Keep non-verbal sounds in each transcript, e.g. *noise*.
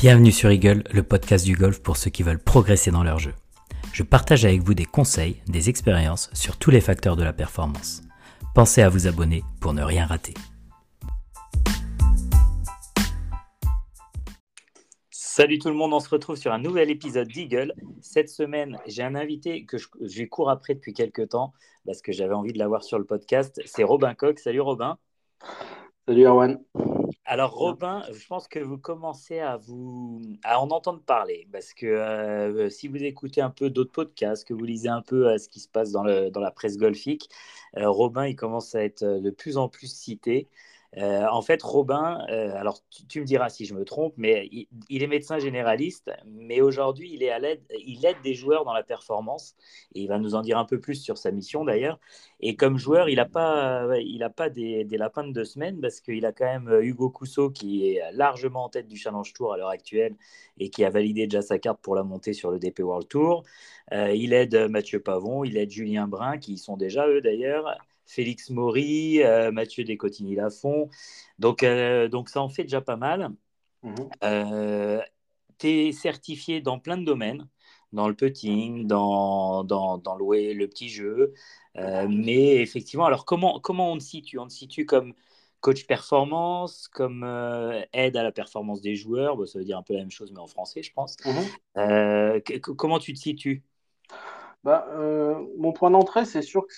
Bienvenue sur Eagle, le podcast du golf pour ceux qui veulent progresser dans leur jeu. Je partage avec vous des conseils, des expériences sur tous les facteurs de la performance. Pensez à vous abonner pour ne rien rater. Salut tout le monde, on se retrouve sur un nouvel épisode d'Eagle. Cette semaine, j'ai un invité que je, je cours après depuis quelques temps parce que j'avais envie de l'avoir sur le podcast. C'est Robin Coq. Salut Robin. Salut Erwan. Alors Robin, je pense que vous commencez à vous à en entendre parler parce que euh, si vous écoutez un peu d'autres podcasts, que vous lisez un peu à ce qui se passe dans, le, dans la presse golfique, euh, Robin il commence à être de plus en plus cité. Euh, en fait, Robin, euh, alors tu, me diras si je me trompe, mais il, est médecin généraliste, mais aujourd'hui, il, est à l'aide, il aide des joueurs dans la performance, et il va nous en dire un peu plus sur sa mission d'ailleurs. Et comme joueur, il n'a pas, il a pas des, lapins de deux semaines, parce qu'il a quand même euh, Hugo Cousseau qui est largement en tête du Challenge Tour à l'heure actuelle, et qui a validé déjà sa carte pour la montée sur le DP World Tour. il aide Mathieu Pavon, il aide Julien Brun, qui sont déjà eux d'ailleurs. Félix Maury, euh, Mathieu Descotigny-Lafont. Donc, euh, donc ça en fait déjà pas mal. Mhm. Euh, tu es certifié dans plein de domaines, dans le putting, dans, dans, dans le, le, petit jeu. mais effectivement, alors comment, comment on te situe? On te situe comme coach performance, comme aide à la performance des joueurs. ça veut dire un peu la même chose, mais en français, je pense. Mhm. comment tu te situes? Bah, euh, mon point d'entrée, c'est sûr que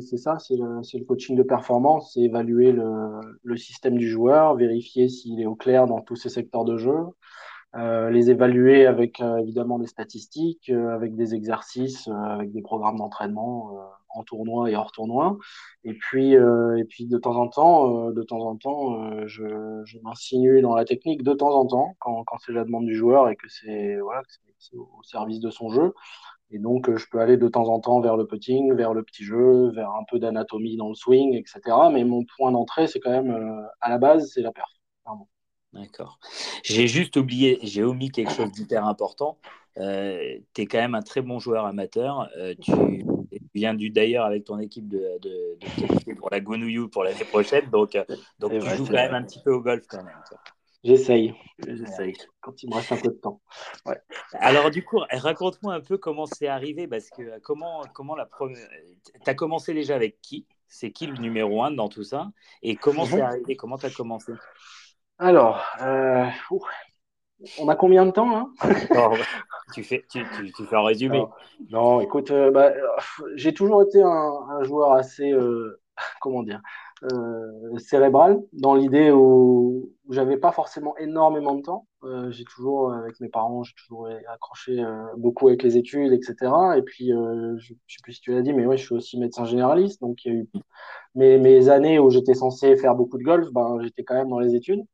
c'est ça, c'est le, le, coaching de performance, c'est évaluer le, le, système du joueur, vérifier s'il est au clair dans tous ses secteurs de jeu, euh, les évaluer avec euh, évidemment des statistiques, euh, avec des exercices, euh, avec des programmes d'entraînement en tournoi et hors tournoi. Et puis, et puis de temps en temps, de temps en temps, je, je m'insinue dans la technique de temps en temps quand, quand c'est la demande du joueur et que c'est voilà, au service de son jeu. Et donc, euh, je peux aller de temps en temps vers le putting, vers le petit jeu, vers un peu d'anatomie dans le swing, etc. Mais mon point d'entrée, c'est quand même, euh, à la base, c'est la perf. D'accord. J'ai juste oublié, j'ai omis quelque chose d'hyper important. Euh, tu es quand même un très bon joueur amateur. tu viens d'ailleurs avec ton équipe de, de, pour la Gonouyou pour l'année prochaine. Donc, donc tu joues quand même un petit peu au golf quand même. J'essaye, j'essaye, quand il me reste un peu de temps. Alors du coup, raconte-moi un peu comment c'est arrivé, parce que euh, comment, comment la première... Tu as commencé déjà avec qui? C'est qui le numéro un dans tout ça? Et comment c'est arrivé? Comment tu as commencé? Alors, euh, on a combien de temps hein? *laughs* Tu, fais, tu, tu, fais un résumé. Non, écoute, euh, bah, j'ai toujours été un, un joueur assez, comment dire, euh, cérébrale, dans l'idée où, j'avais pas forcément énormément de temps. Euh, j'ai toujours, avec mes parents, j'ai toujours accroché euh, beaucoup avec les études, etc. Et puis, je, je sais plus si tu l'as dit, mais ouais, je suis aussi médecin généraliste, donc il y a eu mes, mes années où j'étais censé faire beaucoup de golf, ben, j'étais quand même dans les études.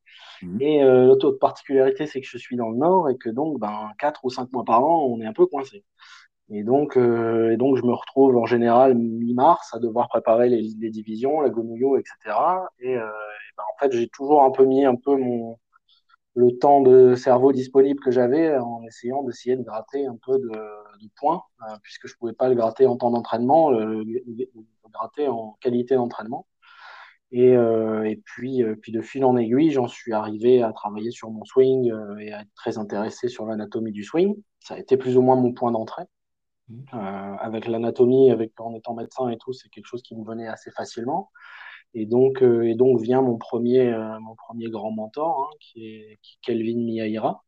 Mmh. Et l'autre particularité, c'est que je suis dans le Nord et que donc, ben, 4 ou 5 mois par an, on est un peu coincé. Et donc, euh, et donc, je me retrouve en général mi-mars à devoir préparer les, divisions, la Gomouillot, etc. Et, euh, et ben, en fait, j'ai toujours un peu mis un peu mon, le temps de cerveau disponible que j'avais en essayant d'essayer de gratter un peu de, points, euh, puisque je pouvais pas le gratter en temps d'entraînement, le, gratter en qualité d'entraînement. Et, euh, et puis, euh, puis de fil en aiguille, j'en suis arrivé à travailler sur mon swing euh, et à être très intéressé sur l'anatomie du swing. Ça a été plus ou moins mon point d'entrée. Euh, avec l'anatomie, avec en étant médecin et tout, c'est quelque chose qui me venait assez facilement. Et donc, euh, et donc vient mon premier, euh, mon premier grand mentor, hein, qui, est, qui Kelvin Miyaira,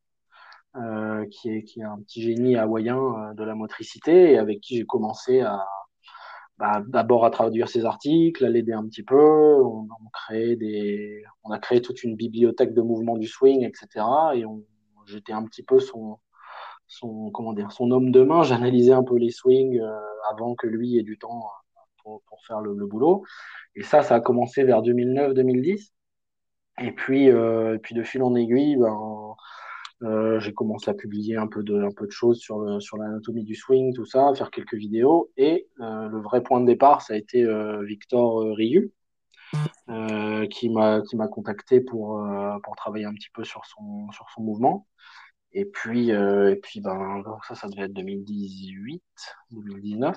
qui, est, qui est un petit génie hawaïen de la motricité et avec qui j'ai commencé à bah, d'abord à traduire ses articles, à l'aider un petit peu. On, on, des, on a créé toute une bibliothèque de mouvements du swing, etc. Et j'étais un petit peu son, son, comment dire, son homme de main. J'analysais un peu les swings euh, avant que lui ait du temps euh, pour, pour faire le, le, boulot. Et ça, ça a commencé vers 2009-2010. Et puis, euh, puis de fil en aiguille, ben, j'ai commencé à publier un peu de, un peu de choses sur, sur l'anatomie du swing, tout ça, faire quelques vidéos. Et le vrai point de départ, ça a été Victor Riu, qui m'a qui m'a contacté pour, pour travailler un petit peu sur son, sur son mouvement. Et puis, euh, et puis ben, ça, ça devait être 2018, 2019.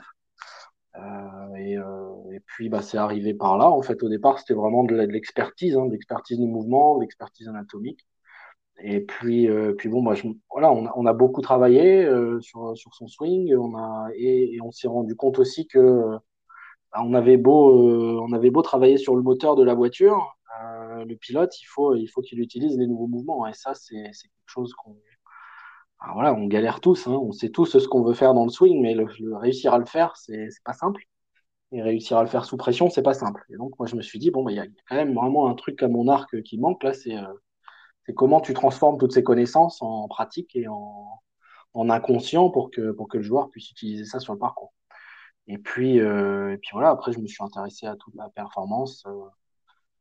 Euh, et, euh, et, puis, bah, c'est arrivé par là. En fait, au départ, c'était vraiment de l'expertise, hein, de l'expertise du mouvement, de l'expertise anatomique. Et puis, euh, puis bon, moi, je, voilà, on a, beaucoup travaillé euh, sur, sur son swing, on a, et, on s'est rendu compte aussi que bah, on avait beau, on avait beau travailler sur le moteur de la voiture, le pilote, il faut, il faut qu'il utilise les nouveaux mouvements. Et ça, c'est quelque chose qu'on, bah, voilà, on galère tous, hein, on sait tous ce qu'on veut faire dans le swing, mais le, réussir à le faire, c'est pas simple. Et réussir à le faire sous pression, c'est pas simple. Et donc, moi, je me suis dit, bon, bah, il y a quand même vraiment un truc à mon arc qui manque là, c'est c'est comment tu transformes toutes ces connaissances en pratique et en, inconscient pour que, pour que le joueur puisse utiliser ça sur le parcours. Et puis, euh, et puis voilà, après, je me suis intéressé à toute la performance. Euh,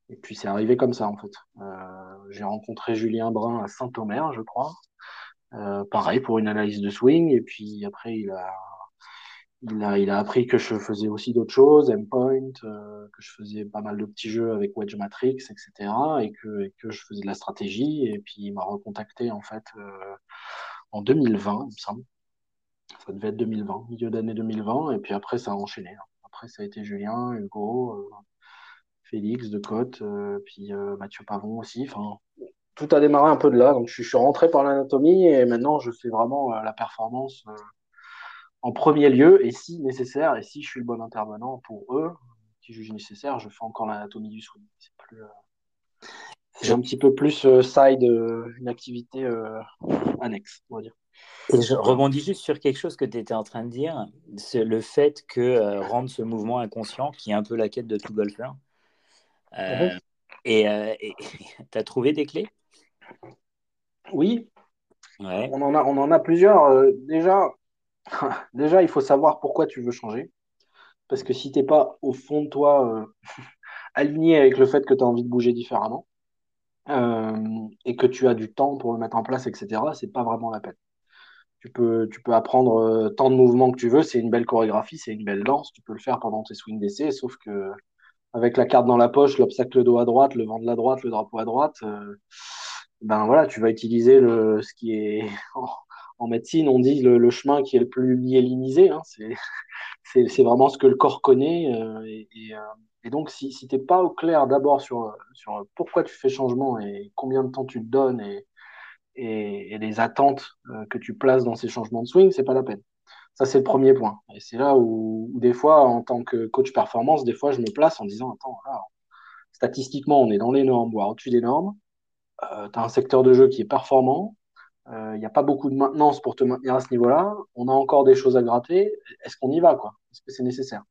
et puis, c'est arrivé comme ça, en fait. Euh, j'ai rencontré Julien Brun à Saint-Omer, je crois. Pareil, pour une analyse de swing. Et puis, après, il a, il a, il a appris que je faisais aussi d'autres choses, endpoint, euh, que je faisais pas mal de petits jeux avec Wedge Matrix, etc. Et que, que je faisais de la stratégie. Et puis il m'a recontacté en fait euh, en 2020, il me semble. Ça devait être 2020, milieu d'année 2020. Et puis après, ça a enchaîné. Hein. Après, ça a été Julien, Hugo, euh, Félix de Côte, puis Mathieu Pavon aussi. Enfin, tout a démarré un peu de là. Donc je suis rentré par l'anatomie et maintenant je fais vraiment la performance en premier lieu, et si nécessaire, et si je suis le bon intervenant pour eux, qui jugent nécessaire, je fais encore l'anatomie du swing. C'est plus, euh, un petit peu plus euh, side, euh, une activité annexe, on va dire. Et je rebondis juste sur quelque chose que tu étais en train de dire, c'est le fait que rendre ce mouvement inconscient, qui est un peu la quête de tout golfeur. Mhm. Et tu *laughs* as trouvé des clés? Oui. Ouais. On, en a, on en a plusieurs. déjà, *laughs* Déjà, il faut savoir pourquoi tu veux changer. Parce que si tu n'es pas au fond de toi euh, *laughs* aligné avec le fait que tu as envie de bouger différemment euh, et que tu as du temps pour le mettre en place, etc., c'est pas vraiment la peine. Tu peux, tu peux apprendre euh, tant de mouvements que tu veux, c'est une belle chorégraphie, c'est une belle danse, tu peux le faire pendant tes swings d'essai, sauf que avec la carte dans la poche, l'obstacle dos à droite, le vent de la droite, le drapeau à droite, ben voilà, tu vas utiliser le, ce qui est *laughs* en médecine, on dit le, chemin qui est le plus myélinisé. Hein, c'est *laughs* vraiment ce que le corps connaît. Euh, euh, et, donc, si, tu n'es pas au clair d'abord sur, sur pourquoi tu fais changement et combien de temps tu te donnes et, et, les attentes euh, que tu places dans ces changements de swing, c'est pas la peine. Ça, c'est le premier point. Et c'est là où, des fois, en tant que coach performance, des fois, je me place en disant, attends, statistiquement, on est dans les normes, voire au-dessus des normes. Tu as un secteur de jeu qui est performant, il euh, n'y a pas beaucoup de maintenance pour te maintenir à ce niveau-là. On a encore des choses à gratter. Est-ce qu'on y va, quoi? Est-ce que c'est nécessaire?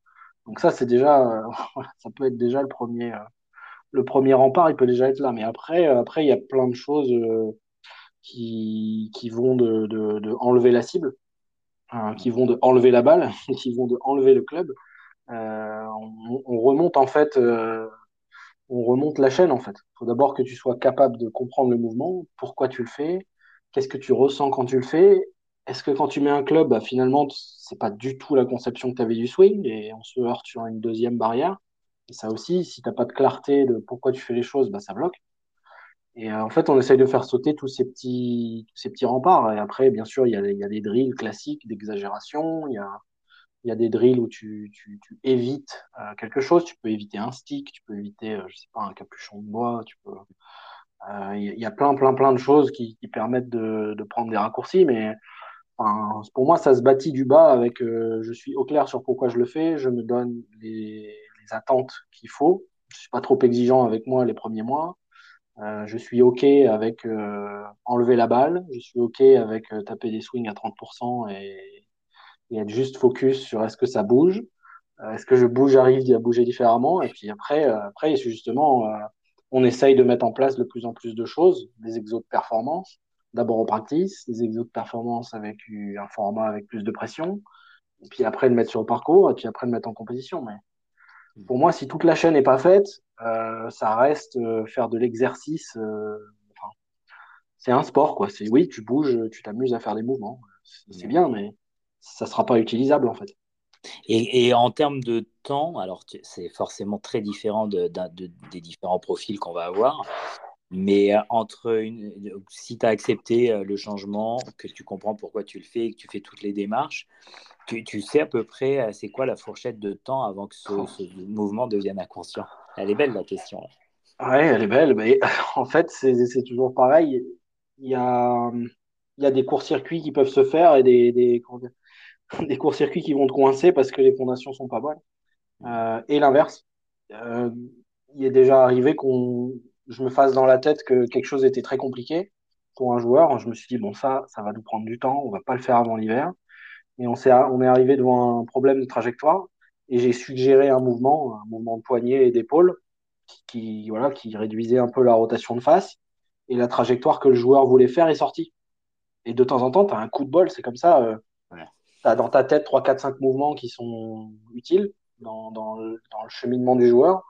Donc ça, c'est déjà, euh, *laughs* ça peut être déjà le premier, euh, le premier rempart. Il peut déjà être là. Mais après, après, il y a plein de choses qui, qui vont de, de, enlever la cible, hein, qui vont de enlever la balle, *laughs* qui vont de enlever le club. On, on, remonte en fait on remonte la chaîne en fait. Il faut d'abord que tu sois capable de comprendre le mouvement, pourquoi tu le fais, Qu'est-ce que tu ressens quand tu le fais Est-ce que quand tu mets un club, bah, finalement, c'est pas du tout la conception que tu avais du swing et on se heurte sur une deuxième barrière Et ça aussi, si tu n'as pas de clarté de pourquoi tu fais les choses, bah, ça bloque. Et euh, en fait, on essaye de faire sauter tous ces petits, remparts. Et après, bien sûr, il y a, y a, des drills classiques d'exagération. Il y a, y a des drills où tu, évites euh, quelque chose. Tu peux éviter un stick, tu peux éviter, euh, je sais pas, un capuchon de bois. Tu peux, il euh, y a plein, plein, plein de choses qui, permettent de, prendre des raccourcis, mais pour moi, ça se bâtit du bas avec euh, je suis au clair sur pourquoi je le fais, je me donne les, attentes qu'il faut. Je suis pas trop exigeant avec moi les premiers mois. Je suis OK avec enlever la balle. Je suis OK avec taper des swings à 30% et, et, être juste focus sur est-ce que ça bouge. est-ce que je bouge, j'arrive à bouger différemment. Et puis après, après justement on essaye de mettre en place de plus en plus de choses, des exos de performance, d'abord en practice, des exos de performance avec un format avec plus de pression, et puis après de mettre sur le parcours, et puis après de mettre en compétition. Mais pour moi, si toute la chaîne n'est pas faite, euh, ça reste euh, faire de l'exercice. Euh, c'est un sport, quoi. C'est oui, tu bouges, tu t'amuses à faire des mouvements, c'est bien, mais ça sera pas utilisable en fait. Et, en termes de temps, alors c'est forcément très différent de, des différents profils qu'on va avoir. Mais euh, entre une, si tu as accepté euh, le changement, que tu comprends pourquoi tu le fais et que tu fais toutes les démarches, tu, tu sais à peu près euh, c'est quoi la fourchette de temps avant que ce, mouvement devienne inconscient Elle est belle la question. Ouais, elle est belle. Mais *laughs* en fait, c'est toujours pareil. il y a, il y a des courts-circuits qui peuvent se faire et des, des, *laughs* des courts-circuits qui vont te coincer parce que les fondations sont pas bonnes. Euh, et l'inverse. Euh, il est déjà arrivé qu'on je me fasse dans la tête que quelque chose était très compliqué pour un joueur. Je me suis dit, bon, ça, ça va nous prendre du temps, on va pas le faire avant l'hiver. Et on, est, arrivé devant un problème de trajectoire et j'ai suggéré un mouvement, un mouvement de poignet et d'épaule qui réduisait un peu la rotation de face et la trajectoire que le joueur voulait faire est sortie. Et de temps en temps, tu as un coup de bol, c'est comme ça. Euh, dans ta tête 3, 4, 5 mouvements qui sont utiles dans, dans, le, cheminement du joueur.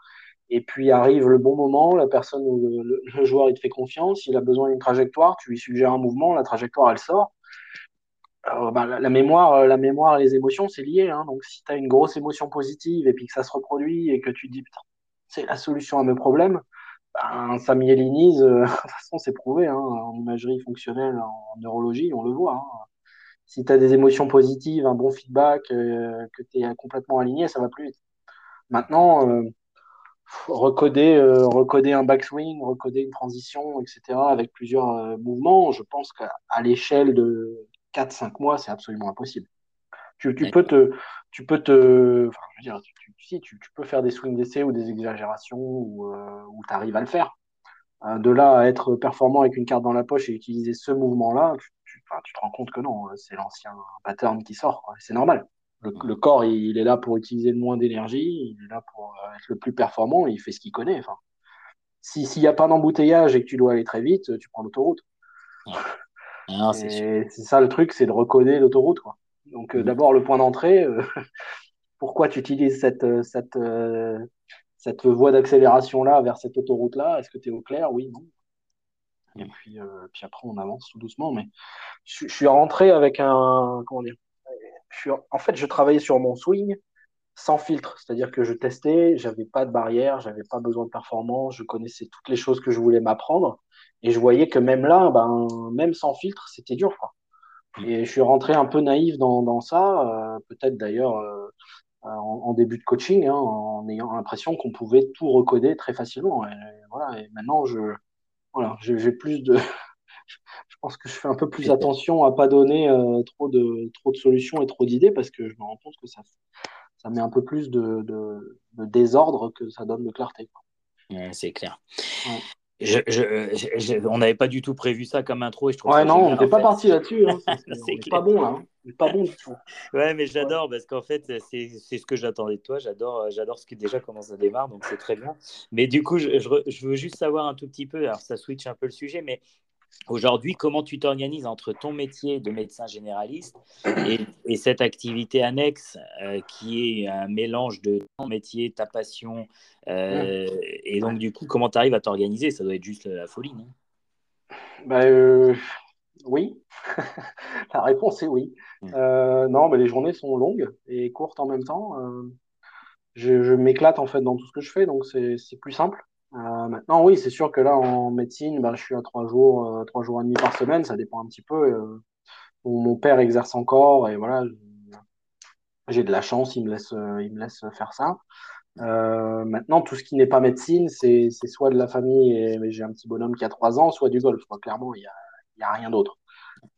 Et puis arrive le bon moment, la personne, le, le, joueur, il te fait confiance, il a besoin d'une trajectoire, tu lui suggères un mouvement, la trajectoire, elle sort. Alors, bah, la, mémoire, la mémoire et les émotions, c'est lié. Hein. Donc si tu as une grosse émotion positive et puis que ça se reproduit et que tu te dis, putain, c'est la solution à mes problèmes, ben, ça myélinise, euh, *laughs* de toute façon, c'est prouvé, hein, en imagerie fonctionnelle, en neurologie, on le voit. Hein. Si tu as des émotions positives, un bon feedback, euh, que tu es complètement aligné, ça va plus vite. Maintenant, euh, recoder, euh, recoder un backswing, recoder une transition, etc., avec plusieurs mouvements, je pense qu'à l'échelle de 4-5 mois, c'est absolument impossible. Tu, tu peux te. Tu peux te. Enfin, je veux dire, tu, tu, tu, tu peux faire des swings d'essai ou des exagérations euh, où tu arrives à le faire. De là à être performant avec une carte dans la poche et utiliser ce mouvement-là, tu, tu, tu, te rends compte que non, c'est l'ancien pattern qui sort. C'est normal. Le, le, corps, il, est là pour utiliser le moins d'énergie, il est là pour euh, être le plus performant, il fait ce qu'il connaît. Enfin, s'il n'y a pas d'embouteillage et que tu dois aller très vite, tu prends l'autoroute. Ouais. c'est ça le truc, c'est de recoder l'autoroute. Donc, euh, mmh. d'abord, le point d'entrée, euh, *laughs* pourquoi tu utilises cette, euh, cette, euh, cette voie d'accélération-là vers cette autoroute-là? Est-ce que tu es au clair? Oui, non. Et puis, euh, puis après, on avance tout doucement. Mais je, je suis rentré avec un. Comment dire je suis, En fait, je travaillais sur mon swing sans filtre. C'est-à-dire que je testais, j'avais pas de barrière, j'avais pas besoin de performance, je connaissais toutes les choses que je voulais m'apprendre. Et je voyais que même là, ben, même sans filtre, c'était dur. Quoi. Et je suis rentré un peu naïf dans, dans ça, euh, peut-être d'ailleurs euh, en, en, début de coaching, hein, en ayant l'impression qu'on pouvait tout recoder très facilement. Et, voilà, et maintenant, je, voilà, j'ai plus de. *laughs* je pense que je fais un peu plus attention à pas donner euh, trop, de, trop de solutions et trop d'idées parce que je me rends compte que ça, ça met un peu plus de, de, de désordre que ça donne de clarté. C'est clair. Ouais. Je, je, je, on n'avait pas du tout prévu ça comme intro et je trouve ouais, non, on n'était pas parti là-dessus. Hein. *laughs* C'est pas bon. Hein. Pas bon du tout. Ouais, mais j'adore parce qu'en fait, c'est ce que j'attendais de toi. J'adore j'adore ce qui déjà comment ça démarre, donc c'est très bien. Mais du coup, je, je, veux juste savoir un tout petit peu, alors ça switch un peu le sujet, mais Aujourd'hui, comment tu t'organises entre ton métier de médecin généraliste et, et cette activité annexe euh, qui est un mélange de ton métier, ta passion euh. Et donc, du coup, comment tu arrives à t'organiser? Ça doit être juste la folie, non? Bah, euh, Oui. *laughs* la réponse est oui. Mmh. non, mais les journées sont longues et courtes en même temps. je, je m'éclate en fait dans tout ce que je fais, donc c'est plus simple. Euh, maintenant, oui, c'est sûr que là, en médecine, ben, je suis à trois jours, euh, trois jours et demi par semaine, ça dépend un petit peu. Euh, mon père exerce encore et voilà, j'ai de la chance, il me laisse, il me laisse faire ça. maintenant, tout ce qui n'est pas médecine, c'est soit de la famille et j'ai un petit bonhomme qui a trois ans, soit du golf. Quoi. Clairement, il n'y a, a rien d'autre.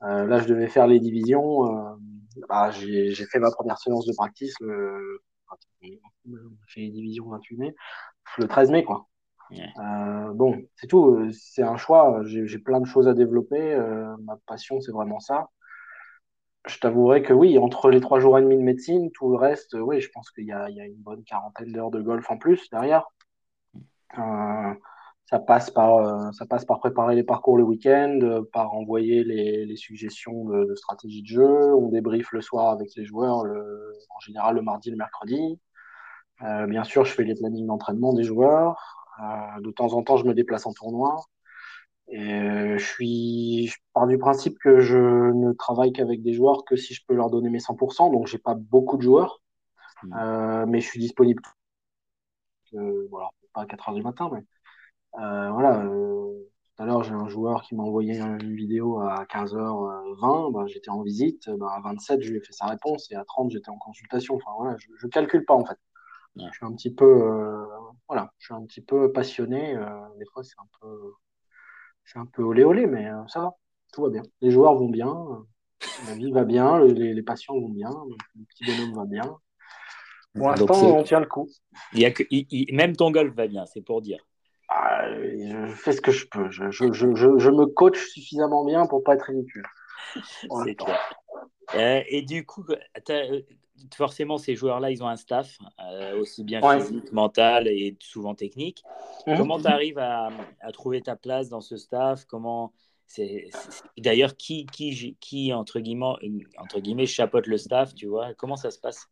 là, je devais faire les divisions. Bah, j'ai fait ma première séance de practice le, fait les divisions 28 mai, le 13 mai, quoi. Euh, bon, c'est tout. C'est un choix. J'ai plein de choses à développer. Euh, ma passion, c'est vraiment ça. Je t'avouerai que oui, entre les trois jours et demi de médecine, tout le reste, oui, je pense qu'il y, y, a une bonne quarantaine d'heures de golf en plus derrière. Euh, ça passe par euh, ça passe par préparer les parcours le week-end, euh, par envoyer les, les suggestions de, de, stratégie de jeu. On débriefe le soir avec les joueurs, le, en général le mardi, le mercredi. Euh, bien sûr, je fais les plannings d'entraînement des joueurs. Euh, de temps en temps, je me déplace en tournoi. Et euh, je suis, je pars du principe que je ne travaille qu'avec des joueurs que si je peux leur donner mes 100%. Donc, j'ai pas beaucoup de joueurs, mmh. euh, mais je suis disponible. Euh, voilà, pas à 4 heures du matin, mais euh, voilà. tout à l'heure, j'ai un joueur qui m'a envoyé une vidéo à 15h20. Ben, j'étais en visite. Ben, à 27, je lui ai fait sa réponse et à 30, j'étais en consultation. Enfin, voilà, je, je calcule pas en fait. Ouais. Je suis un petit peu, voilà, je suis un petit peu passionné. Euh, des fois, c'est un peu, c'est un peu olé olé, mais ça va, tout va bien. Les joueurs vont bien, la vie va bien, les, les patients vont bien, le petit bonhomme va bien. Pour l'instant, on tient le coup. Il y a que, même ton golf va bien, c'est pour dire. Ah, je fais ce que je peux. Je, je, je, je, me coach suffisamment bien pour pas être ridicule. c'est clair. Euh, et du coup, euh, forcément, ces joueurs-là, ils ont un staff, euh, aussi bien physique, mental et souvent technique. Mhm. Comment tu arrives à, à, trouver ta place dans ce staff? Comment c'est, D'ailleurs, qui, qui, qui entre, guillemets, entre guillemets, chapeaute le staff tu vois? Comment ça se passe?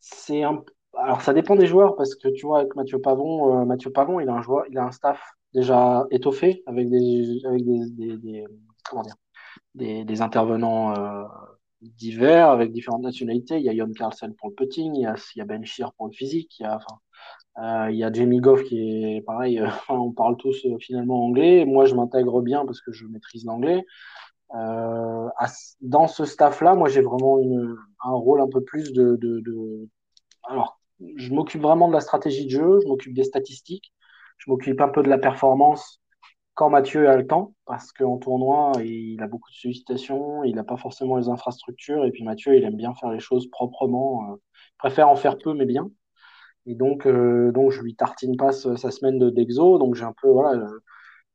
C'est un alors ça dépend des joueurs parce que tu vois avec Mathieu Pavon, euh, Mathieu Pavon, il a un joueur, il a un staff déjà étoffé avec des avec des, des, des comment dire des, des intervenants euh, divers avec différentes nationalités. Il y a Jon Carlsen pour le putting, il y a, Ben Shear pour le physique, il y a enfin euh, il y a Jamie Goff qui est pareil, euh, *laughs* on parle tous euh, finalement anglais. Moi, je m'intègre bien parce que je maîtrise l'anglais. Dans ce staff-là, moi, j'ai vraiment un rôle un peu plus de... alors je m'occupe vraiment de la stratégie de jeu, je m'occupe des statistiques, je m'occupe un peu de la performance quand Mathieu a le temps, parce qu'en tournoi, il a beaucoup de sollicitations, il n'a pas forcément les infrastructures, et puis Mathieu, il aime bien faire les choses proprement, euh, il préfère en faire peu mais bien. Et donc, euh, donc je lui tartine pas sa semaine de d'exo, donc j'ai un peu, voilà,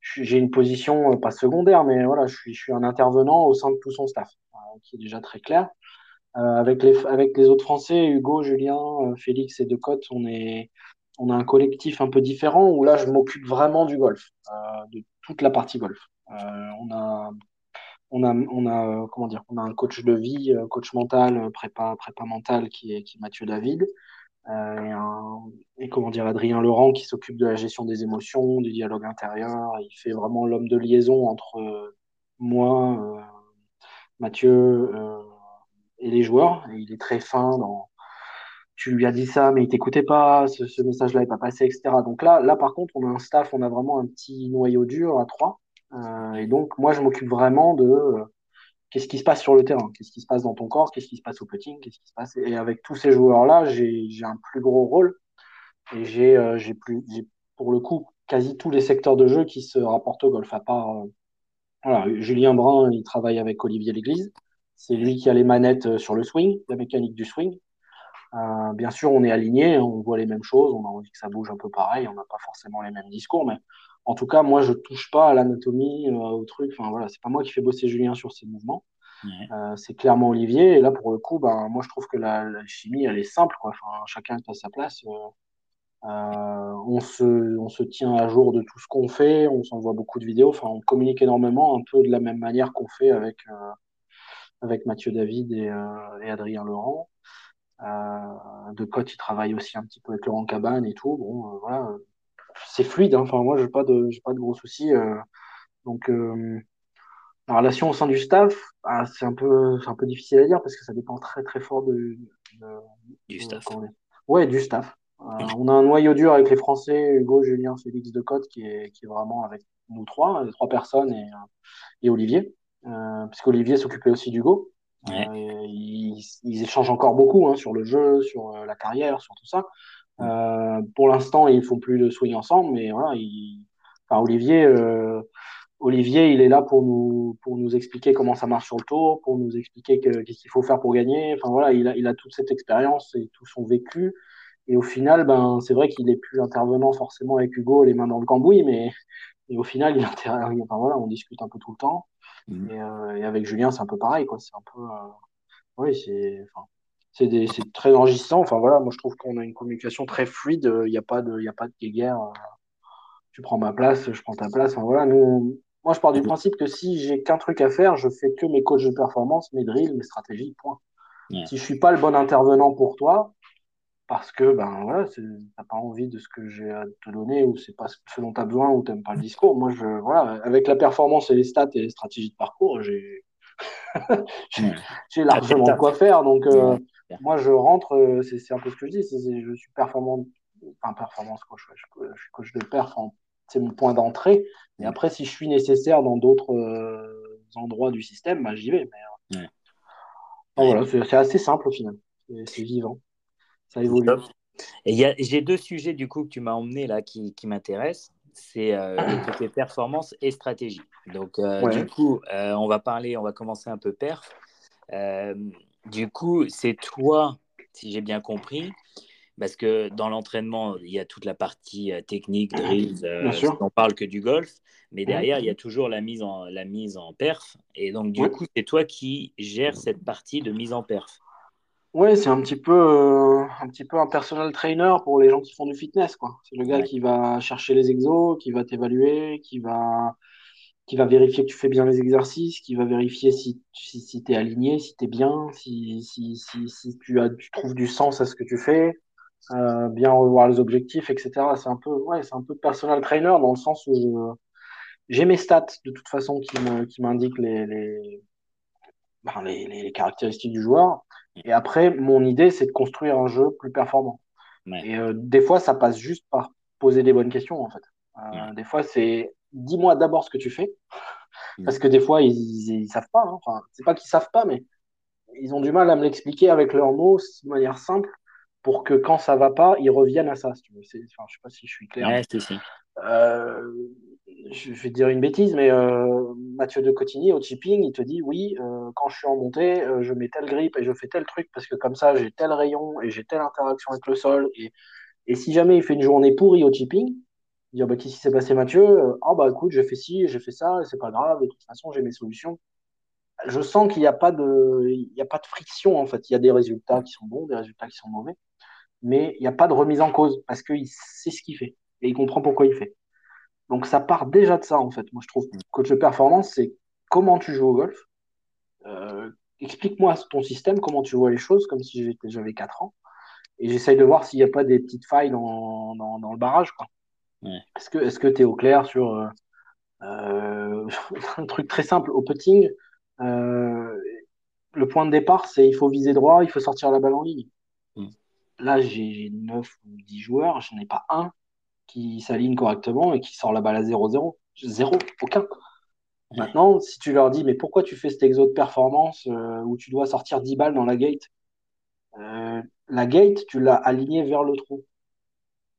j'ai une position euh, pas secondaire, mais voilà, je suis, je suis un intervenant au sein de tout son staff, qui est déjà très clair. Euh, avec, les, avec les autres Français, Hugo, Julien, euh, Félix et Decotte, on est, on a un collectif un peu différent où là, je m'occupe vraiment du golf, euh, de toute la partie golf. on a, on a, on a, comment dire, on a un coach de vie, coach mental, prépa, prépa mental qui est, qui est Mathieu David. et, comment dire Adrien Laurent qui s'occupe de la gestion des émotions, du dialogue intérieur. Il fait vraiment l'homme de liaison entre moi, Mathieu, et les joueurs. Il est très fin dans. Tu lui as dit ça, mais il t'écoutait pas, ce, message-là n'est pas passé, etc. Donc là, là, par contre, on a un staff, on a vraiment un petit noyau dur à trois. Euh, et donc, moi, je m'occupe vraiment de euh, qu'est-ce qui se passe sur le terrain, qu'est-ce qui se passe dans ton corps, qu'est-ce qui se passe au putting, qu'est-ce qui se passe? Et avec tous ces joueurs-là, j'ai un plus gros rôle. Et j'ai euh, plus, pour le coup, quasi tous les secteurs de jeu qui se rapportent au golf, à part. Euh, voilà, Julien Brun, il travaille avec Olivier Léglise. C'est lui qui a les manettes sur le swing, la mécanique du swing. Euh, bien sûr, on est aligné, on voit les mêmes choses, on a envie que ça bouge un peu pareil, on n'a pas forcément les mêmes discours, mais en tout cas, moi, je touche pas à l'anatomie, euh, au truc. Enfin voilà, c'est pas moi qui fais bosser Julien sur ses mouvements. Euh, c'est clairement Olivier. Et là, pour le coup, ben, moi, je trouve que la, la chimie, elle est simple. Quoi. Enfin, chacun est à sa place. Euh, on, se, on se tient à jour de tout ce qu'on fait. On s'envoie beaucoup de vidéos. Enfin, on communique énormément, un peu de la même manière qu'on fait avec avec Mathieu David et, euh, et Adrien Laurent. Euh, de Côte, il travaille aussi un petit peu avec Laurent Cabane et tout. Bon, euh, voilà, c'est fluide. Hein. Enfin, moi, j'ai pas de, j'ai pas de gros soucis. donc, la relation au sein du staff, ah, c'est un peu, c'est un peu difficile à dire parce que ça dépend très très fort de, du staff. Ouais, du staff. on a un noyau dur avec les Français, Hugo, Julien, Félix de Côte, qui est, qui est vraiment avec nous trois, les trois personnes et, et Olivier. Euh, puisqu'Olivier s'occupait aussi d'Hugo. Euh, ils, ils, échangent encore beaucoup hein, sur le jeu, sur euh, la carrière, sur tout ça. pour l'instant, ils font plus de swing ensemble, mais voilà, enfin, Olivier, Olivier, il est là pour nous, pour nous expliquer comment ça marche sur le tour, pour nous expliquer qu'est-ce qu'il faut faire pour gagner. Enfin voilà, il a, il a toute cette expérience et tout son vécu. Et au final, ben, c'est vrai qu'il est plus intervenant forcément avec Hugo les mains dans le cambouis, mais et au final, il *laughs* intervient. Enfin voilà, on discute un peu tout le temps. Et, euh, et, avec Julien, c'est un peu pareil, quoi. C'est un peu, euh, oui, c'est, enfin, c'est, des, c'est très enrichissant. Enfin voilà, moi je trouve qu'on a une communication très fluide. Il n'y a pas de, il y a pas de guerre. Euh, tu prends ma place, je prends ta place. Enfin voilà, nous, moi je pars du principe que si j'ai qu'un truc à faire, je fais que mes coachs de performance, mes drills, mes stratégies, point. Si je suis pas le bon intervenant pour toi, parce que ben voilà, t'as pas envie de ce que j'ai à te donner ou c'est pas ce dont tu as besoin ou t'aimes pas le discours. Moi, je voilà, avec la performance et les stats et les stratégies de parcours, j'ai *laughs* j'ai largement quoi faire. Donc euh, moi, je rentre, euh, c'est un peu ce que je dis, je suis performant, enfin performance coach, je, suis coach de perf, c'est mon point d'entrée. Mais après, si je suis nécessaire dans d'autres euh, endroits du système, ben, j'y vais. Mais, voilà, c'est assez simple au final, c'est vivant ça évolue. Et j'ai deux sujets du coup que tu m'as emmené là qui, qui m'intéressent. c'est le côté performance et stratégie. Donc, du coup, on va parler, on va commencer un peu perf. du coup, c'est toi, si j'ai bien compris, parce que dans l'entraînement, il y a toute la partie technique, drill, on parle que du golf, mais derrière, il y a toujours la mise en, la mise en perf. Et donc, du coup, c'est toi qui gères cette partie de mise en perf. Ouais, c'est un petit peu euh, un petit peu un personal trainer pour les gens qui font du fitness, quoi. C'est le gars qui va chercher les exos, qui va t'évaluer, qui va qui va vérifier que tu fais bien les exercices, qui va vérifier si, si, si tu es aligné, si tu es bien, si, si, si, si tu, as, tu trouves du sens à ce que tu fais, euh, bien revoir les objectifs, etc. C'est un peu, ouais, c'est un peu personal trainer dans le sens où j'ai mes stats de toute façon qui me, qui m'indiquent les, les, ben, les, les, caractéristiques du joueur. Et après, mon idée, c'est de construire un jeu plus performant. Et euh, des fois, ça passe juste par poser des bonnes questions, en fait. Euh, des fois, c'est dis-moi d'abord ce que tu fais. Parce que des fois, ils, ils, savent pas. Hein. Enfin, c'est pas qu'ils savent pas, mais ils ont du mal à me l'expliquer avec leurs mots de manière simple pour que quand ça va pas, ils reviennent à ça. Si tu veux. Enfin, je sais pas si je suis clair. Euh, je vais te dire une bêtise, mais euh, Mathieu de Cotigny au chipping, il te dit oui, euh, quand je suis en montée, euh, je mets tel grip et je fais tel truc parce que comme ça j'ai tel rayon et j'ai telle interaction avec le sol. Et, et si jamais il fait une journée pourrie au chipping, il dit bah, qu'est-ce qui s'est passé Mathieu? Ah bah écoute, j'ai fait ci, j'ai fait ça, c'est pas grave, et de toute façon j'ai mes solutions. Je sens qu'il n'y a, pas de, il y a pas de friction en fait. Il y a des résultats qui sont bons, des résultats qui sont mauvais, mais il n'y a pas de remise en cause parce qu'il sait ce qu'il fait et il comprend pourquoi il fait. Donc ça part déjà de ça en fait. Moi je trouve coach de performance, c'est comment tu joues au golf. Euh, explique-moi ton système, comment tu vois les choses, comme si j'avais 4 ans. Et j'essaye de voir s'il n'y a pas des petites failles dans, dans, le barrage. Est-ce que tu es au clair sur euh, euh, *laughs* un truc très simple au putting Le point de départ, c'est il faut viser droit, il faut sortir la balle en ligne. Mm. Là, j'ai 9 ou 10 joueurs, je n'en ai pas un qui s'aligne correctement et qui sort la balle à 0-0. Zéro, aucun. Maintenant, si tu leur dis, mais pourquoi tu fais cet exo de performance euh, où tu dois sortir 10 balles dans la gate euh, La gate, tu l'as alignée vers le trou.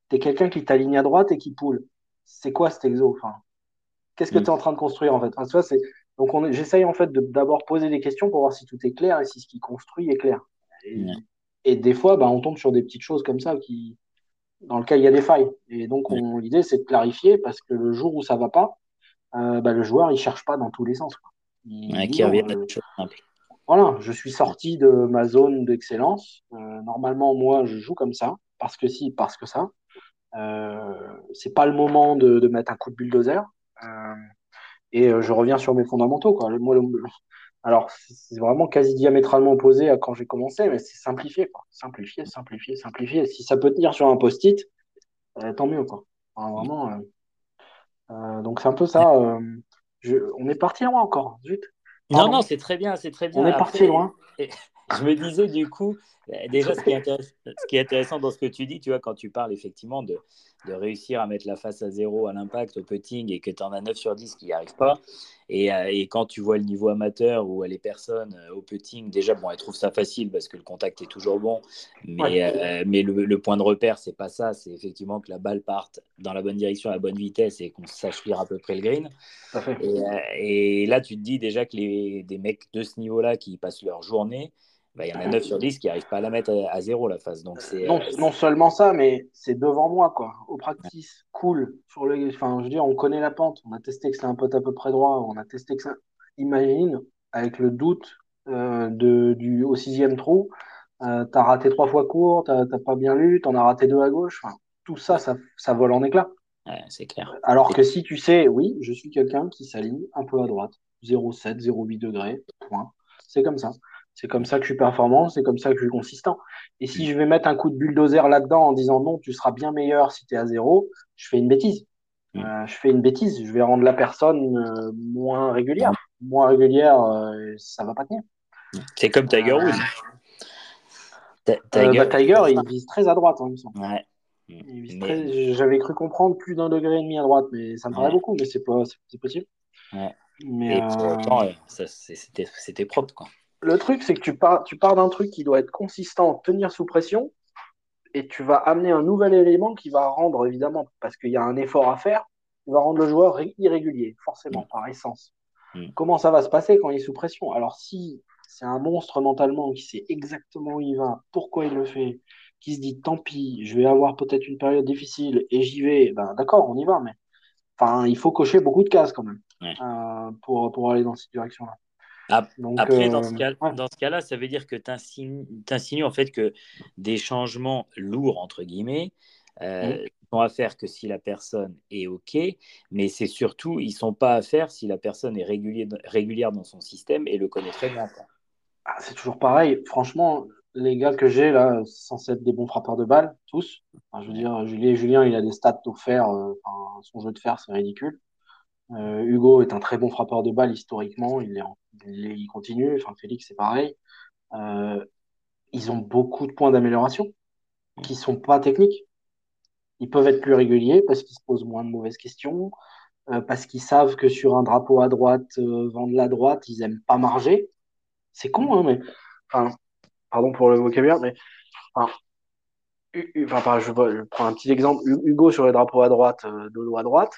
Tu es quelqu'un qui t'aligne à droite et qui poule. C'est quoi cet exo enfin, Qu'est-ce que mm. tu es en train de construire en fait? Enfin, c'est... Donc j'essaye en fait d'abord poser des questions pour voir si tout est clair et si ce qui construit est clair. Et, des fois, bah, on tombe sur des petites choses comme ça qui, dans lequel il y a des failles. Et donc, l'idée, c'est de clarifier parce que le jour où ça va pas, euh, bah, le joueur, il cherche pas dans tous les sens. Quoi. qui revient à euh, Voilà, je suis sorti de ma zone d'excellence. Euh, normalement, moi, je joue comme ça, parce que si, parce que ça. C'est pas le moment de, de, mettre un coup de bulldozer. et je reviens sur mes fondamentaux. Quoi. Moi, le, alors, c'est vraiment quasi diamétralement opposé à quand j'ai commencé, mais c'est simplifié, quoi. Simplifier, simplifier, simplifier. Si ça peut tenir sur un post-it, euh, tant mieux, quoi. vraiment. Euh, euh, donc, c'est un peu ça. on est parti loin encore, zut. Non, non, c'est très bien, c'est très bien. On est parti loin. *laughs* Je me disais, du coup, déjà, ce qui, est ce qui est intéressant dans ce que tu dis, tu vois, quand tu parles effectivement de, de réussir à mettre la face à zéro à l'impact, au putting, et que tu en as 9 sur 10 qui n'y arrivent pas. Et, euh, et, quand tu vois le niveau amateur ou les personnes euh, au putting, déjà, bon, elles trouvent ça facile parce que le contact est toujours bon. Mais, euh, mais le, point de repère, c'est pas ça. C'est effectivement que la balle parte dans la bonne direction, à la bonne vitesse et qu'on sache lire à peu près le green. Et, et, là, tu te dis déjà que les, des mecs de ce niveau-là qui passent leur journée, bah, il y en a 9 sur 10 qui n'arrivent pas à la mettre à, zéro la phase. Donc c'est, non, euh, non, seulement ça, mais c'est devant moi, quoi. Au practice, cool. Sur le... enfin, je veux dire, on connaît la pente. On a testé que c'est un pote à peu près droit. On a testé que ça. Imagine, avec le doute euh, de, du, au sixième trou, euh, tu as raté trois fois court, tu n'as pas bien lu, tu en as raté deux à gauche. Enfin, tout ça, ça, ça vole en éclats. c'est clair. Alors que si tu sais, oui, je suis quelqu'un qui s'aligne un peu à droite, 0,7, 0,8 degrés, point. C'est comme ça. C'est comme ça que je suis performant, c'est comme ça que je suis consistant. Et si je vais mettre un coup de bulldozer là-dedans en disant non, tu seras bien meilleur si tu es à zéro, je fais une bêtise. Mm. Euh, je fais une bêtise, je vais rendre la personne euh, moins régulière. Moins régulière, euh, ça va pas tenir. C'est comme Tiger Woods. Tiger, bah, Tiger il vise très à droite, hein, Ouais. J'avais cru comprendre plus d'un degré et demi à droite, mais ça me paraît beaucoup, mais c'est pas... possible. Mais et pour autant, c'était propre. Quoi le truc, c'est que tu pars, tu pars d'un truc qui doit être consistant, tenir sous pression, et tu vas amener un nouvel élément qui va rendre, évidemment, parce qu'il y a un effort à faire, il va rendre le joueur irrégulier, forcément, par essence. Mm. Comment ça va se passer quand il est sous pression? Alors, si c'est un monstre mentalement qui sait exactement où il va, pourquoi il le fait, qui se dit tant pis, je vais avoir peut-être une période difficile et j'y vais, ben, d'accord, on y va, mais enfin, il faut cocher beaucoup de cases quand même euh, pour, pour aller dans cette direction-là. Après, dans ce euh, cas-là, ça veut dire que tu insinues, en fait que des changements lourds, entre guillemets, euh, mmh. sont à faire que si la personne est OK, mais c'est surtout, ils sont pas à faire si la personne est régulière dans son système et le connaît très bien. Ah, c'est toujours pareil. Franchement, les gars que j'ai là, censés être des bons frappeurs de balles, tous. je veux dire, Julien, Julien, il a des stats pour faire. Euh, son jeu de fer, c'est ridicule. Euh, Hugo est un très bon frappeur de balles historiquement. Il, il, continue. Enfin, Félix, c'est pareil. Euh, ils ont beaucoup de points d'amélioration qui sont pas techniques. Ils peuvent être plus réguliers parce qu'ils se posent moins de mauvaises questions, parce qu'ils savent que sur un drapeau à droite, vendre la droite, ils aiment pas marger. C'est con, hein, mais enfin, pardon pour le vocabulaire, mais enfin, je, prends un petit exemple. Hugo sur les drapeaux à droite, euh, Dodo à droite.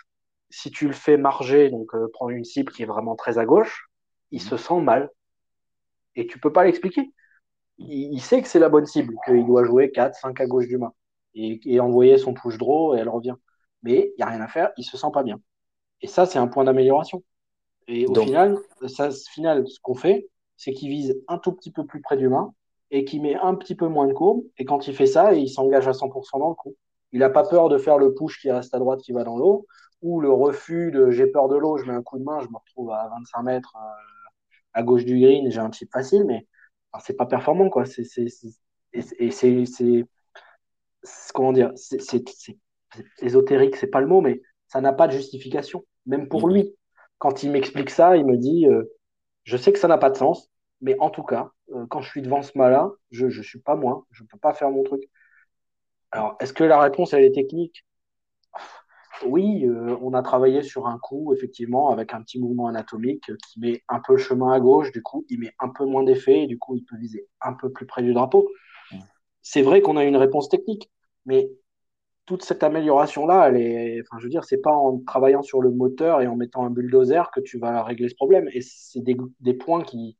Si tu le fais marger, donc euh, prendre une cible qui est vraiment très à gauche, il se sent mal. Et tu peux pas l'expliquer. Il, sait que c'est la bonne cible, qu'il doit jouer 4, 5 à gauche du main. Et, envoyer son push draw et elle revient. Mais il n'y a rien à faire, il se sent pas bien. Et ça, c'est un point d'amélioration. Et au final, ça, final, ce qu'on fait, c'est qu'il vise un tout petit peu plus près du main et qui met un petit peu moins de courbe. Et quand il fait ça, il s'engage à 100% dans le coup. Il n'a pas peur de faire le push qui reste à droite, qui va dans l'eau, ou le refus de j'ai peur de l'eau, je mets un coup de main, je me retrouve à 25 mètres euh, à gauche du green, j'ai un chip facile, mais c'est pas performant, quoi. C'est, et c'est, comment dire, c'est ésotérique, c'est pas le mot, mais ça n'a pas de justification, même pour lui. Quand il m'explique ça, il me dit, euh, je sais que ça n'a pas de sens, mais en tout cas, euh, quand je suis devant ce mât-là, je ne suis pas moi, je ne peux pas faire mon truc. Alors, est-ce que la réponse, elle est technique? Oui, euh, on a travaillé sur un coup, effectivement, avec un petit mouvement anatomique qui met un peu le chemin à gauche, du coup, il met un peu moins d'effet, et du coup, il peut viser un peu plus près du drapeau. C'est vrai qu'on a une réponse technique, mais toute cette amélioration-là, elle est, enfin, je veux dire, c'est pas en travaillant sur le moteur et en mettant un bulldozer que tu vas régler ce problème. Et c'est des, des points qui,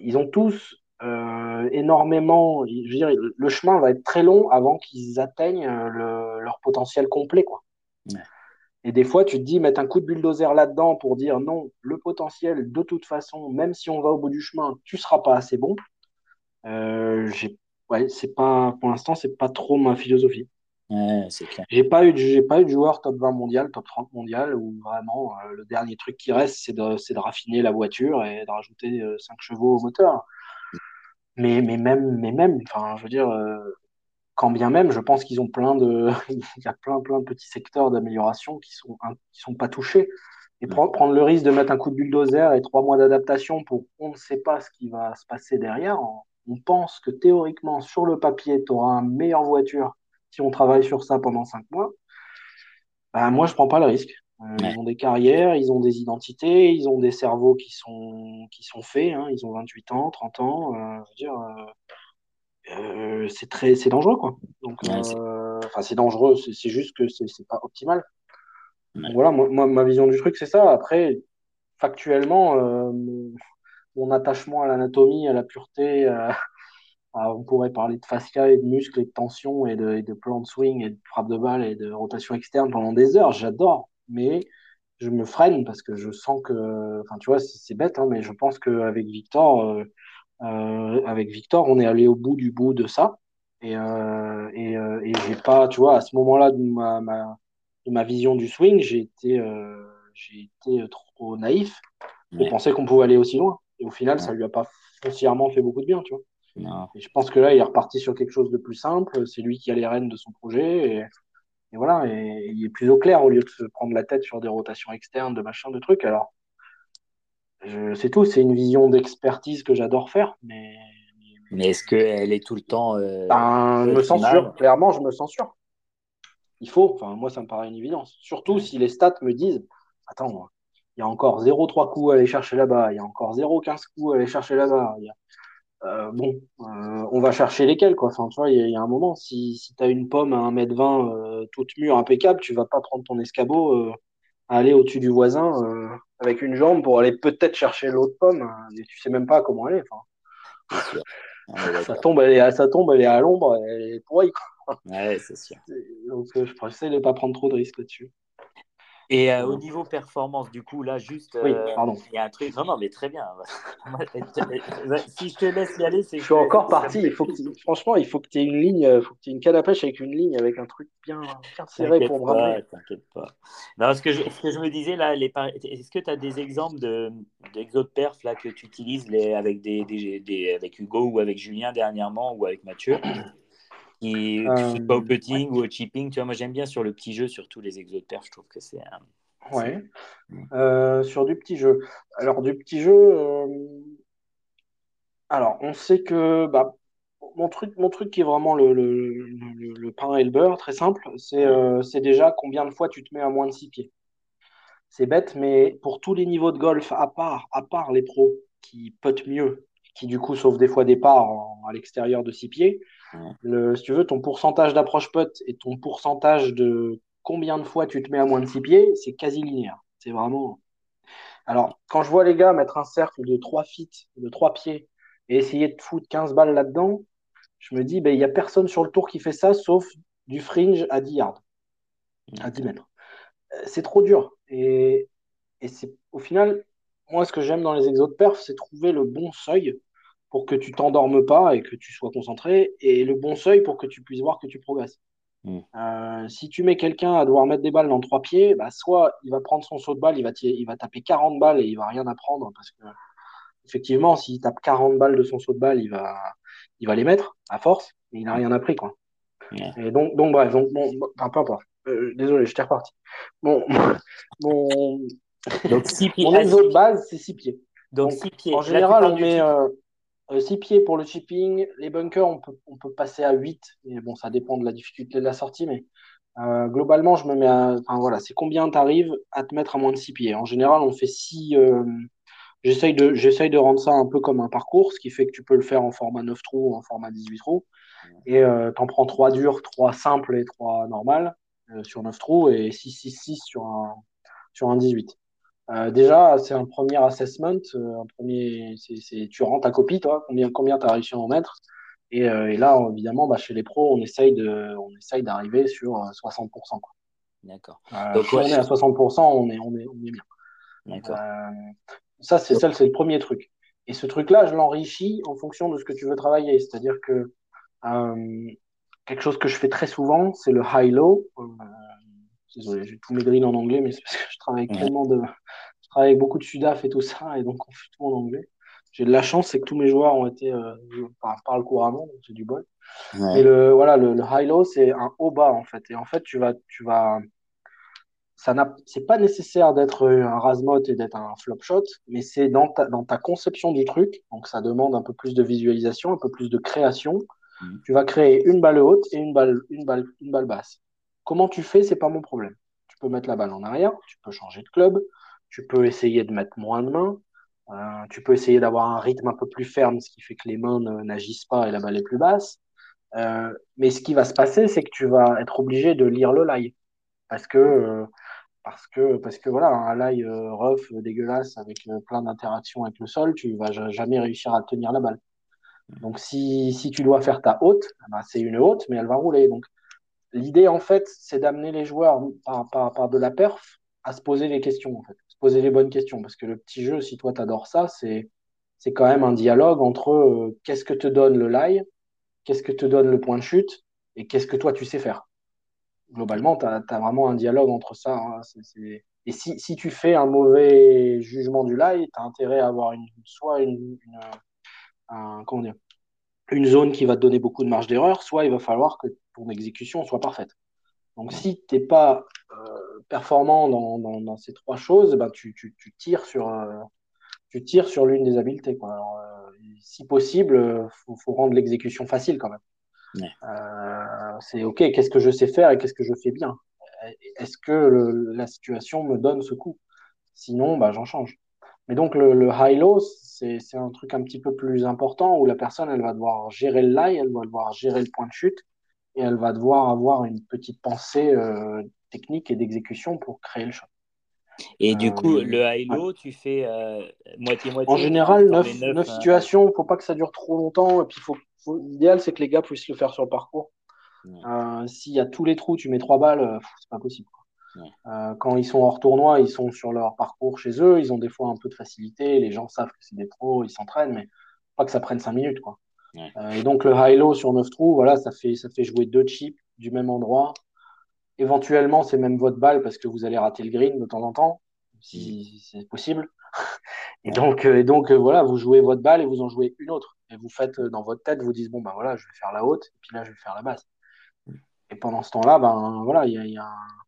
ils ont tous euh, énormément. Je veux dire, le chemin va être très long avant qu'ils atteignent euh, leur potentiel complet, quoi. Et des fois, tu te dis, mettre un coup de bulldozer là-dedans pour dire non, le potentiel, de toute façon, même si on va au bout du chemin, tu seras pas assez bon. Euh, ouais, c'est pas, pour l'instant, c'est pas trop ma philosophie. J'ai pas eu j'ai pas eu de joueur top 20 mondial, top 30 mondial, où vraiment euh, le dernier truc qui reste, c'est de, de raffiner la voiture et de rajouter 5 euh, chevaux au moteur. Mais, mais même, mais même, enfin, je veux dire, euh, quand bien même, je pense qu'ils ont plein de, *laughs* il y a plein, plein de petits secteurs d'amélioration qui sont, qui sont pas touchés. Et prendre le risque de mettre un coup de bulldozer et trois mois d'adaptation pour on ne sait pas ce qui va se passer derrière, on pense que théoriquement, sur le papier, tu auras une meilleure voiture si on travaille sur ça pendant cinq mois, ben, moi, je prends pas le risque. Euh, ils ont des carrières, ils ont des identités, ils ont des cerveaux qui sont, qui sont faits. Hein. ils ont 28 ans, 30 ans. Euh, je veux dire, euh, c'est très, c'est dangereux, quoi. Donc, enfin, c'est dangereux. C'est juste que c'est pas optimal. voilà, moi, ma vision du truc, c'est ça. Après, factuellement, mon, attachement à l'anatomie, à la pureté, on pourrait parler de fascia et de muscles et de tension et de, de plan de swing et de frappe de balle et de rotation externe pendant des heures. J'adore, mais je me freine parce que je sens que, enfin, tu vois, c'est bête, hein, mais je pense qu'avec Victor, euh, euh, avec Victor, on est allé au bout du bout de ça. Et, euh, et, et j'ai pas, tu vois, à ce moment-là de ma, ma, de ma vision du swing, j'ai été, j'ai été trop naïf pour penser qu'on pouvait aller aussi loin. Et au final, ça lui a pas foncièrement fait beaucoup de bien, tu vois je pense que là, il est reparti sur quelque chose de plus simple. C'est lui qui a les rênes de son projet. Et, voilà, et, il est plus au clair au lieu de se prendre la tête sur des rotations externes, de machin, de trucs. Alors, c'est tout. C'est une vision d'expertise que j'adore faire. Mais, mais est-ce qu'elle est tout le temps. Euh, ben, je me censure. Clairement, je me censure. Il faut. Enfin, moi, ça me paraît une évidence. Surtout si les stats me disent Attends, il y a encore 0,3 coups à aller chercher là-bas. Il y a encore 0,15 coups à aller chercher là-bas. A bon, euh, on va chercher lesquels, quoi. Enfin, tu vois, il y, a un moment, si, si tu as une pomme à 1m20 euh, toute mûre, impeccable, tu vas pas prendre ton escabeau aller au-dessus du voisin avec une jambe pour aller peut-être chercher l'autre pomme. Et tu sais même pas comment aller. ça tombe, elle est, ça tombe, elle est à l'ombre, elle est pourrie. Ouais, c'est sûr. Donc, je de ne pas prendre trop de risques là-dessus. Et euh, au niveau performance, du coup, là, juste, oui, euh, il y a un truc. Non, non, mais très bien. *laughs* si je te laisse y aller, c'est. Je suis encore parti. Il faut que, franchement, il faut que tu aies une ligne, il faut que tu aies une canne à pêche avec une ligne, avec un truc bien, bien serré pour me ramener. T'inquiète pas. Non, ce que, je, ce que je me disais là, les est-ce que tu as des exemples de d'exo de perf là que tu utilises les, avec des, des, des, avec Hugo ou avec Julien dernièrement ou avec Mathieu? Qui, pas au euh, putting ou au chipping. Tu vois, moi j'aime bien sur le petit jeu, surtout les perf, je trouve que c'est. Ouais. Euh, sur du petit jeu. Alors, du petit jeu. Euh, alors, on sait que bah, mon, truc, mon truc qui est vraiment le, le, le, pain et le beurre, très simple, c'est déjà combien de fois tu te mets à moins de 6 pieds. C'est bête, mais pour tous les niveaux de golf, à part, à part les pros qui putent mieux, qui du coup sauvent des fois des parts à l'extérieur de 6 pieds, si tu veux, ton pourcentage d'approche putt et ton pourcentage de combien de fois tu te mets à moins de 6 pieds, c'est quasi linéaire. C'est vraiment. Alors, quand je vois les gars mettre un cercle de 3 feet, de 3 pieds, et essayer de foutre 15 balles là-dedans, je me dis, ben, il n'y a personne sur le tour qui fait ça, sauf du fringe à 10 yards, à 10 mètres. Euh, c'est trop dur. Et, et c'est au final, moi, ce que j'aime dans les exos de perf, c'est trouver le bon seuil pour que tu t'endormes pas et que tu sois concentré, et le bon seuil pour que tu puisses voir que tu progresses. Mm. Euh, si tu mets quelqu'un à devoir mettre des balles dans trois pieds, bah, soit il va prendre son saut de balle, il va, il va taper 40 balles et il va rien apprendre parce que effectivement, s'il tape 40 balles de son saut de balle, il va, il va les mettre à force et il n'a rien appris. Quoi. Et donc, donc, bref, donc, bon, enfin, peu importe. Euh, désolé, je t'ai reparti. Bon, *laughs* mon, *laughs* donc, six pieds. mon exo de base, c'est 6 pieds. Donc, 6 pieds. En général, on met. 6 euh, pieds pour le chipping. Les bunkers, on peut, on peut passer à 8. Mais bon, ça dépend de la difficulté de la sortie. Mais euh, globalement, je me mets à. Enfin voilà, c'est combien tu arrives à te mettre à moins de 6 pieds? En général, on fait 6. Euh, j'essaye de, j'essaye de rendre ça un peu comme un parcours, ce qui fait que tu peux le faire en format 9 trous ou en format 18 trous. Et euh, tu en prends 3 durs, 3 simples et 3 normales sur 9 trous et 6, 6, 6 sur un, sur un 18. Euh, déjà, c'est un premier assessment. Euh, un premier, tu rends ta copie, toi, combien, combien tu as réussi à en mettre. Et, euh, et là, évidemment, bah, chez les pros, on essaye, de, on essaye d'arriver sur 60%. Quoi. D'accord. Donc, si on est à 60%, on est, on est, on est bien. D'accord. ça, c'est, ça, c'est le premier truc. Et ce truc-là, je l'enrichis en fonction de ce que tu veux travailler. C'est-à-dire que quelque chose que je fais très souvent, c'est le high-low. Désolé, j'ai tous mes drills en anglais, mais c'est parce que je travaille avec tellement de. Je travaille avec beaucoup de Sudaf et tout ça, et donc on fait tout en anglais. J'ai de la chance, c'est que tous mes joueurs ont été euh, parlent couramment, donc j'ai du bol. Et le voilà, le, high-low, c'est un haut-bas en fait. Et en fait, tu vas, tu vas, ça n'a, c'est pas nécessaire d'être un rasmot et d'être un flop shot, mais c'est dans ta, dans ta conception du truc. Donc ça demande un peu plus de visualisation, un peu plus de création. Mm. Tu vas créer une balle haute et une balle, une balle, une balle basse. Comment tu fais, c'est pas mon problème. Tu peux mettre la balle en arrière, tu peux changer de club, tu peux essayer de mettre moins de mains, euh, tu peux essayer d'avoir un rythme un peu plus ferme, ce qui fait que les mains n'agissent pas et la balle est plus basse. Euh, mais ce qui va se passer, c'est que tu vas être obligé de lire le lie. Parce que, euh, parce que, parce que voilà, un lie rough, dégueulasse, avec plein d'interactions avec le sol, tu vas jamais réussir à tenir la balle. Donc si, si tu dois faire ta haute, eh ben, c'est une haute, mais elle va rouler. Donc L'idée, en fait, c'est d'amener les joueurs par, de la perf à se poser les questions, en fait, se poser les bonnes questions. Parce que le petit jeu, si toi, tu adores ça, c'est, quand même un dialogue entre euh, qu'est-ce que te donne le lie, qu'est-ce que te donne le point de chute et qu'est-ce que toi, tu sais faire. Globalement, tu as, vraiment un dialogue entre ça. Hein. Et si, tu fais un mauvais jugement du lie, tu as intérêt à avoir une, soit une, une zone qui va te donner beaucoup de marge d'erreur, soit il va falloir que ton exécution soit parfaite. Donc si tu n'es pas euh, performant dans, ces trois choses, ben, tu, tires sur, euh, tu tires sur l'une des habiletés. Euh, si possible, il faut, rendre l'exécution facile quand même. c'est OK, qu'est-ce que je sais faire et qu'est-ce que je fais bien? Est-ce que la situation me donne ce coup? Sinon, ben, j'en change. Mais donc le, high-low, c'est un truc un petit peu plus important où la personne, elle va devoir gérer le lie, elle va devoir gérer le point de chute, et elle va devoir avoir une petite pensée euh, technique et d'exécution pour créer le shot. Et du coup, le high-low, tu fais moitié-moitié En général, 9, situations, il ne faut pas que ça dure trop longtemps. Et puis, faut, l'idéal, c'est que les gars puissent le faire sur le parcours. S'il y a tous les trous, tu mets trois balles, c'est pas possible. Euh, quand ils sont hors tournoi, ils sont sur leur parcours chez eux, ils ont des fois un peu de facilité, les gens savent que c'est des pros, ils s'entraînent, mais pas que ça prenne 5 minutes. Quoi. Euh, et donc le high-low sur 9 trous, voilà, ça fait, ça fait jouer deux chips du même endroit. Éventuellement, c'est même votre balle parce que vous allez rater le green de temps en temps, si, mm. c'est possible. *laughs* et donc, euh, et donc voilà, vous jouez votre balle et vous en jouez une autre. Et vous faites dans votre tête, vous dites, bon, ben voilà, je vais faire la haute, et puis là, je vais faire la basse. Mm. Et pendant ce temps-là, ben voilà, il y a, y a un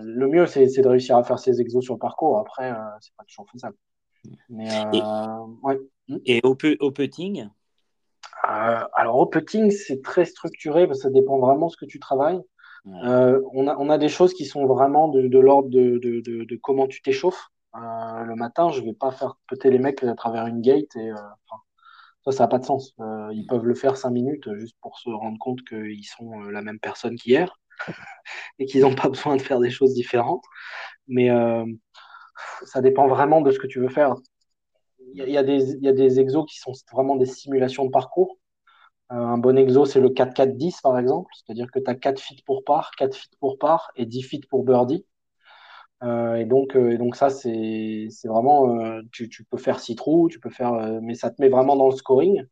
le mieux, c'est de réussir à faire ses exos sur le parcours. Après, euh, c'est pas toujours faisable. Mais, et, euh, ouais. et au, au putting euh, Alors, au putting, c'est très structuré parce que ça dépend vraiment de ce que tu travailles. on, a, on, a, des choses qui sont vraiment de, de l'ordre de, de, de, comment tu t'échauffes. le matin, je vais pas faire péter les mecs à travers une gate. Et, ça, ça n'a pas de sens. ils peuvent le faire cinq minutes juste pour se rendre compte qu'ils sont la même personne qu'hier *laughs* et qu'ils n'ont pas besoin de faire des choses différentes. Mais euh, ça dépend vraiment de ce que tu veux faire. Il y, a, des, y a des exos qui sont vraiment des simulations de parcours. Euh, un bon exo, c'est le 4-4-10 par exemple, c'est-à-dire que tu as 4 feet pour part, 4 feet pour part et 10 feet pour birdie. Euh, et, donc, et donc ça, c'est vraiment, tu, tu, peux faire 6 trous, tu peux faire, mais ça te met vraiment dans le scoring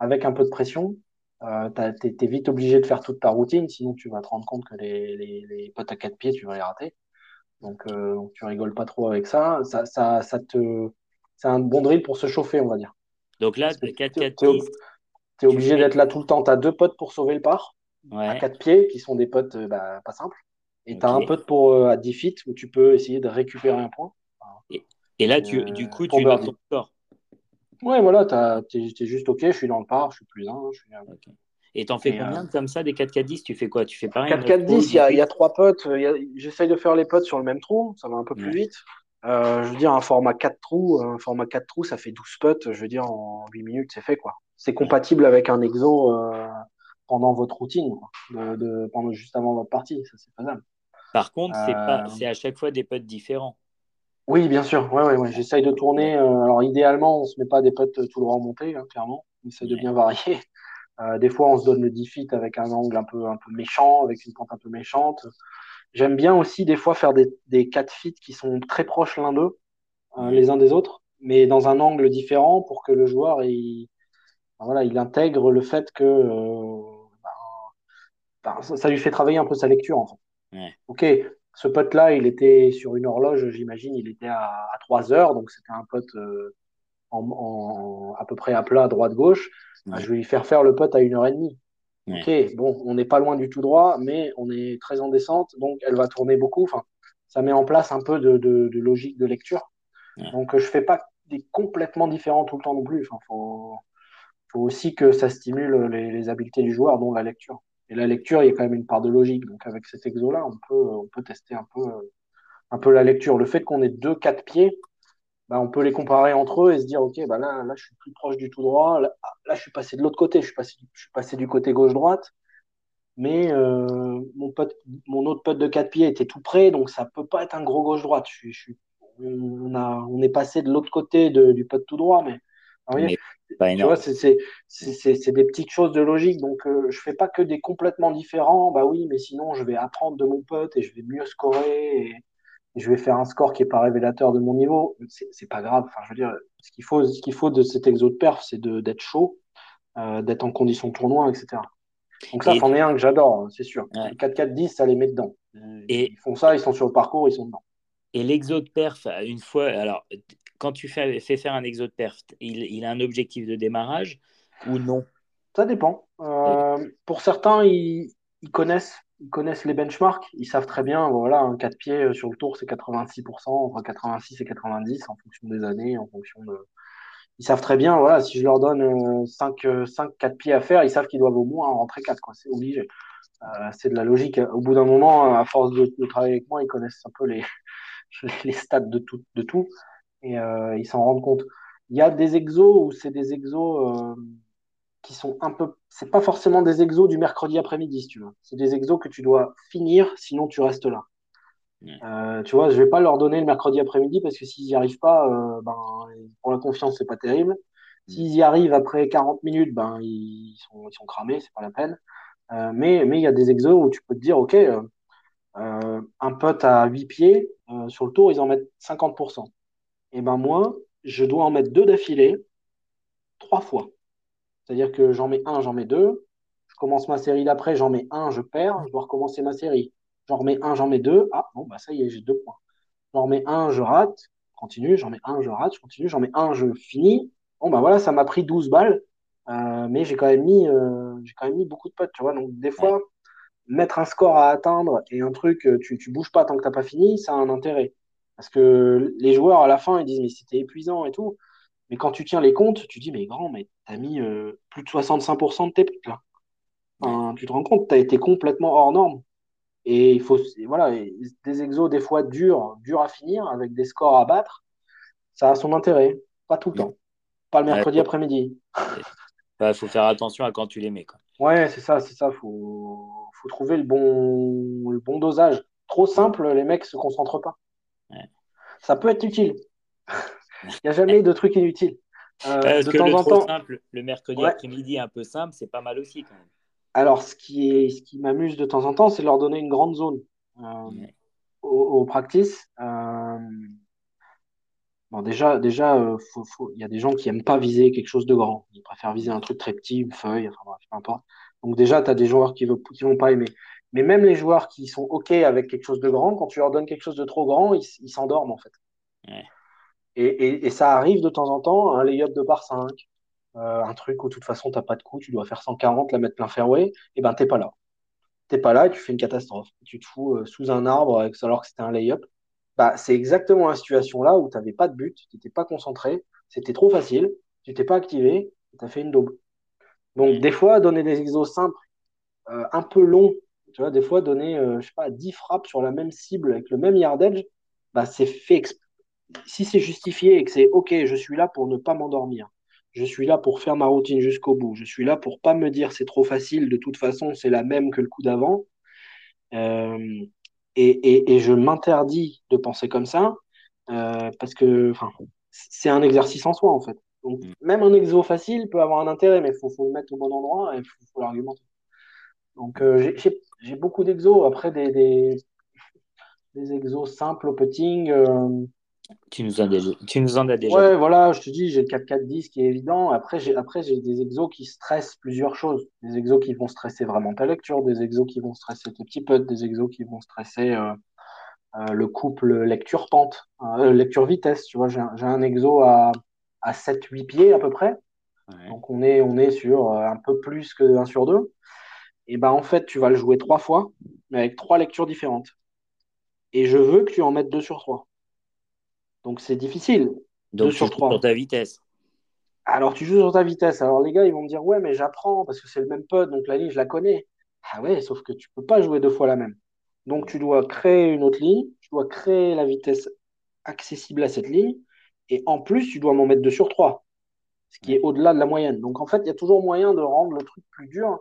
avec un peu de pression. Euh, tu es, vite obligé de faire toute ta routine, sinon tu vas te rendre compte que les, les, potes à quatre pieds, tu vas les rater. Donc, euh, donc, tu rigoles pas trop avec ça. Ça, ça, ça te, c'est un bon drill pour se chauffer, on va dire. Donc là, 4 4 Tu es, obligé d'être là tout le temps. Tu as deux potes pour sauver le par à quatre pieds, qui sont des potes euh, bah, pas simples. Et tu as un pote pour, euh, à 10 feet où tu peux essayer de récupérer un point. Et, et là, tu, du coup, tu notes ton score. Ouais, voilà, tu es, juste OK, je suis dans le par, je suis plus un. Je suis... Et t'en fais combien euh, comme ça, des 4-4-10 Tu fais quoi? Tu fais pareil 4-4-10, il y, a trois potes. J'essaye de faire les potes sur le même trou, ça va un peu plus vite. Euh, je veux dire, un format 4 trous, un format 4 trous, ça fait 12 potes, je veux dire, en 8 minutes, c'est fait, quoi. C'est compatible avec un exo euh, pendant votre routine, de, pendant, juste avant votre partie, ça c'est faisable. Par contre, c'est à chaque fois des potes différents. Oui, bien sûr. Ouais, ouais, ouais. J'essaye de tourner. Euh, alors, idéalement, on se met pas des potes tout droit remontés, hein, clairement. On essaie de bien varier. Euh, des fois, on se donne le 10 feet avec un angle un peu, un peu méchant, avec une pente un peu méchante. J'aime bien aussi, des fois, faire des, des 4 feet qui sont très proches l'un d'eux, euh, les uns des autres, mais dans un angle différent pour que le joueur, il, voilà, il intègre le fait que ben, ben, ça, lui fait travailler un peu sa lecture, en fait. Ok, ce pote-là, il était sur une horloge, j'imagine, il était à, 3 heures, donc c'était un pote euh, en, à peu près à plat, droite-gauche. je vais lui faire faire le pote à 1h30. Ok, bon, on n'est pas loin du tout droit, mais on est très en descente, donc elle va tourner beaucoup. Enfin, ça met en place un peu de, logique de lecture. Donc je fais pas des complètement différents tout le temps non plus. Il faut, aussi que ça stimule les, les habiletés du joueur, dont la lecture. Et la lecture, il y a quand même une part de logique. Donc avec cet exo-là, on peut, on peut tester un peu, un peu la lecture. Le fait qu'on ait deux, quatre pieds, bah, on peut les comparer entre eux et se dire, OK, bah là, là, je suis plus proche du tout droit. Là, je suis passé de l'autre côté. Je suis, passé, je suis passé du côté gauche-droite. Mais euh, mon, pote, mon autre pote de quatre pieds était tout près, donc ça peut pas être un gros gauche-droite. Je, je, on, a, on est passé de l'autre côté du pote tout droit, mais tu vois, c'est des petites choses de logique. Donc, euh, je fais pas que des complètement différents. Bah oui, mais sinon, je vais apprendre de mon pote et je vais mieux scorer et, je vais faire un score qui est pas révélateur de mon niveau. C'est pas grave. Enfin, je veux dire, ce qu'il faut, ce qu'il faut de cet exo de perf, c'est d'être chaud, euh, d'être en condition tournoi, etc. Donc ça, c'en est un que j'adore, hein, c'est sûr. 4-4-10, ça les met dedans. Et... Ils font ça, ils sont sur le parcours, ils sont dedans. Et l'exo de perf, une fois, alors quand tu fais, faire un exo de perf, il, a un objectif de démarrage ou non? Ça dépend. Euh, pour certains, ils, connaissent, ils connaissent les benchmarks. Ils savent très bien, voilà, un 4 pieds euh, sur le tour, c'est 86%, entre 86 et 90 en fonction des années, en fonction de. Ils savent très bien, voilà, si je leur donne 5, 5 4 pieds à faire, ils savent qu'ils doivent au moins en rentrer 4, quoi. C'est obligé. Euh, c'est de la logique. Au bout d'un moment, à force de, travailler avec moi, ils connaissent un peu les, *laughs* les stats de tout. De tout et euh, ils s'en rendent compte. Il y a des exos où c'est des exos euh, qui sont un peu. C'est pas forcément des exos du mercredi après-midi, si tu veux. C'est des exos que tu dois finir, sinon tu restes là. Euh, tu vois, je vais pas leur donner le mercredi après-midi parce que s'ils n'y arrivent pas, euh, ben, pour la confiance, c'est pas terrible. S'ils y arrivent après 40 minutes, ben, ils sont, ils sont cramés, c'est pas la peine. Euh, mais mais il y a des exos où tu peux te dire, OK, un pote à 8 pieds, sur le tour, ils en mettent 50%. Et ben moi, je dois en mettre deux d'affilée, trois fois. C'est-à-dire que j'en mets un, j'en mets deux. Je commence ma série d'après, j'en mets un, je perds, je dois recommencer ma série. J'en remets un, j'en mets deux. Ah, bon, bah ça y est, j'ai deux points. J'en remets un, je rate, continue, j'en mets un, je rate, je continue, j'en mets un, je finis. Bon, bah voilà, ça m'a pris 12 balles, euh, mais j'ai quand, même mis, euh, j'ai quand même mis beaucoup de potes, tu vois. Donc, des fois, mettre un score à atteindre et un truc, euh, tu, tu bouges pas tant que t'as pas fini, ça a un intérêt. Parce que les joueurs, à la fin, ils disent, mais c'était épuisant et tout. Mais quand tu tiens les comptes, tu dis, mais grand, mais t'as mis euh, plus de 65% de tes potes là. Enfin, tu te rends compte, t'as été complètement hors norme. Et il faut, voilà, des exos des fois durs, durs à finir, avec des scores à battre, ça a son intérêt. Pas tout le temps. Pas le mercredi Ouais. après-midi. Il faut faire attention à quand tu les mets. Quoi. Ouais, c'est ça, c'est ça. Faut, faut trouver le bon, le bon dosage. Trop simple, les mecs se concentrent pas. Ouais. Ça peut être utile. Il n'y a jamais de truc inutile. Euh, Parce de que temps le en trop temps. simple, le mercredi Ouais. après-midi un peu simple, c'est pas mal aussi quand même. Alors, ce qui est, ce qui m'amuse de temps en temps, c'est de leur donner une grande zone euh, Ouais. au, au practice. Euh, bon, déjà, déjà, euh, faut, faut- il y a des gens qui aiment pas viser quelque chose de grand. Ils préfèrent viser un truc très petit, une feuille, enfin bref, peu importe. Donc déjà, tu as des joueurs qui, veulent, qui vont pas aimer. Mais même les joueurs qui sont OK avec quelque chose de grand, quand tu leur donnes quelque chose de trop grand, ils ils s'endorment en fait. Ouais. Et, ça arrive de temps en temps, un lay-up de par 5, euh, un truc où de toute façon, t'as pas de coup, tu dois faire 140, la mettre plein fairway, et ben t'es pas là. T'es pas là et tu fais une catastrophe. Tu te fous euh, sous un arbre avec- alors que c'était un lay-up. Bah, c'est exactement la situation là où t'avais pas de but, tu n'étais pas concentré, c'était trop facile, tu t'es pas activé, tu as fait une daube. Donc des fois, donner des exos simples, euh, un peu longs, tu vois, des fois donner, euh, je sais pas, 10 frappes sur la même cible avec le même yardage, bah, c'est fait exp- si c'est justifié et que c'est OK, je suis là pour ne pas m'endormir, je suis là pour faire ma routine jusqu'au bout, je suis là pour pas me dire c'est trop facile, de toute façon c'est la même que le coup d'avant, euh, et, et, et je m'interdis de penser comme ça, euh, parce que c'est un exercice en soi en fait. Donc Mm. même un exo facile peut avoir un intérêt, mais il faut, faut le mettre au bon endroit et il faut, faut l'argumenter. Donc euh, j'ai- beaucoup d'exos, après des, des, des exos simples au putting. euh, Tu nous en, as déjà- tu nous en as déjà Ouais, voilà, je te dis, j'ai le 4-4-10 qui est évident. Après, j'ai après, j'ai des exos qui stressent plusieurs choses. Des exos qui vont stresser vraiment ta lecture, des exos qui vont stresser tes petits putts, des exos qui vont stresser euh, euh, le couple lecture-pente, euh, lecture-vitesse. Tu vois, j'ai un, j'ai un exo à, à 7-8 pieds à peu près. Ouais. Donc, on est, on est sur un peu plus que 1 sur 2. Et ben, en fait, tu vas le jouer trois fois, mais avec trois lectures différentes. Et je veux que tu en mettes 2 sur 3. Donc, c'est difficile. Donc deux tu sur trois. sur ta vitesse. Alors, tu joues sur ta vitesse. Alors, les gars, ils vont me dire, ouais, mais j'apprends parce que c'est le même putt, donc la ligne, je la connais. Ah ouais, sauf que tu peux pas jouer deux fois la même. Donc, tu dois créer une autre ligne, tu dois créer la vitesse accessible à cette ligne, et en plus, tu dois m'en mettre deux sur trois, ce qui est au-delà de la moyenne. Donc, en fait, il y a toujours moyen de rendre le truc plus dur.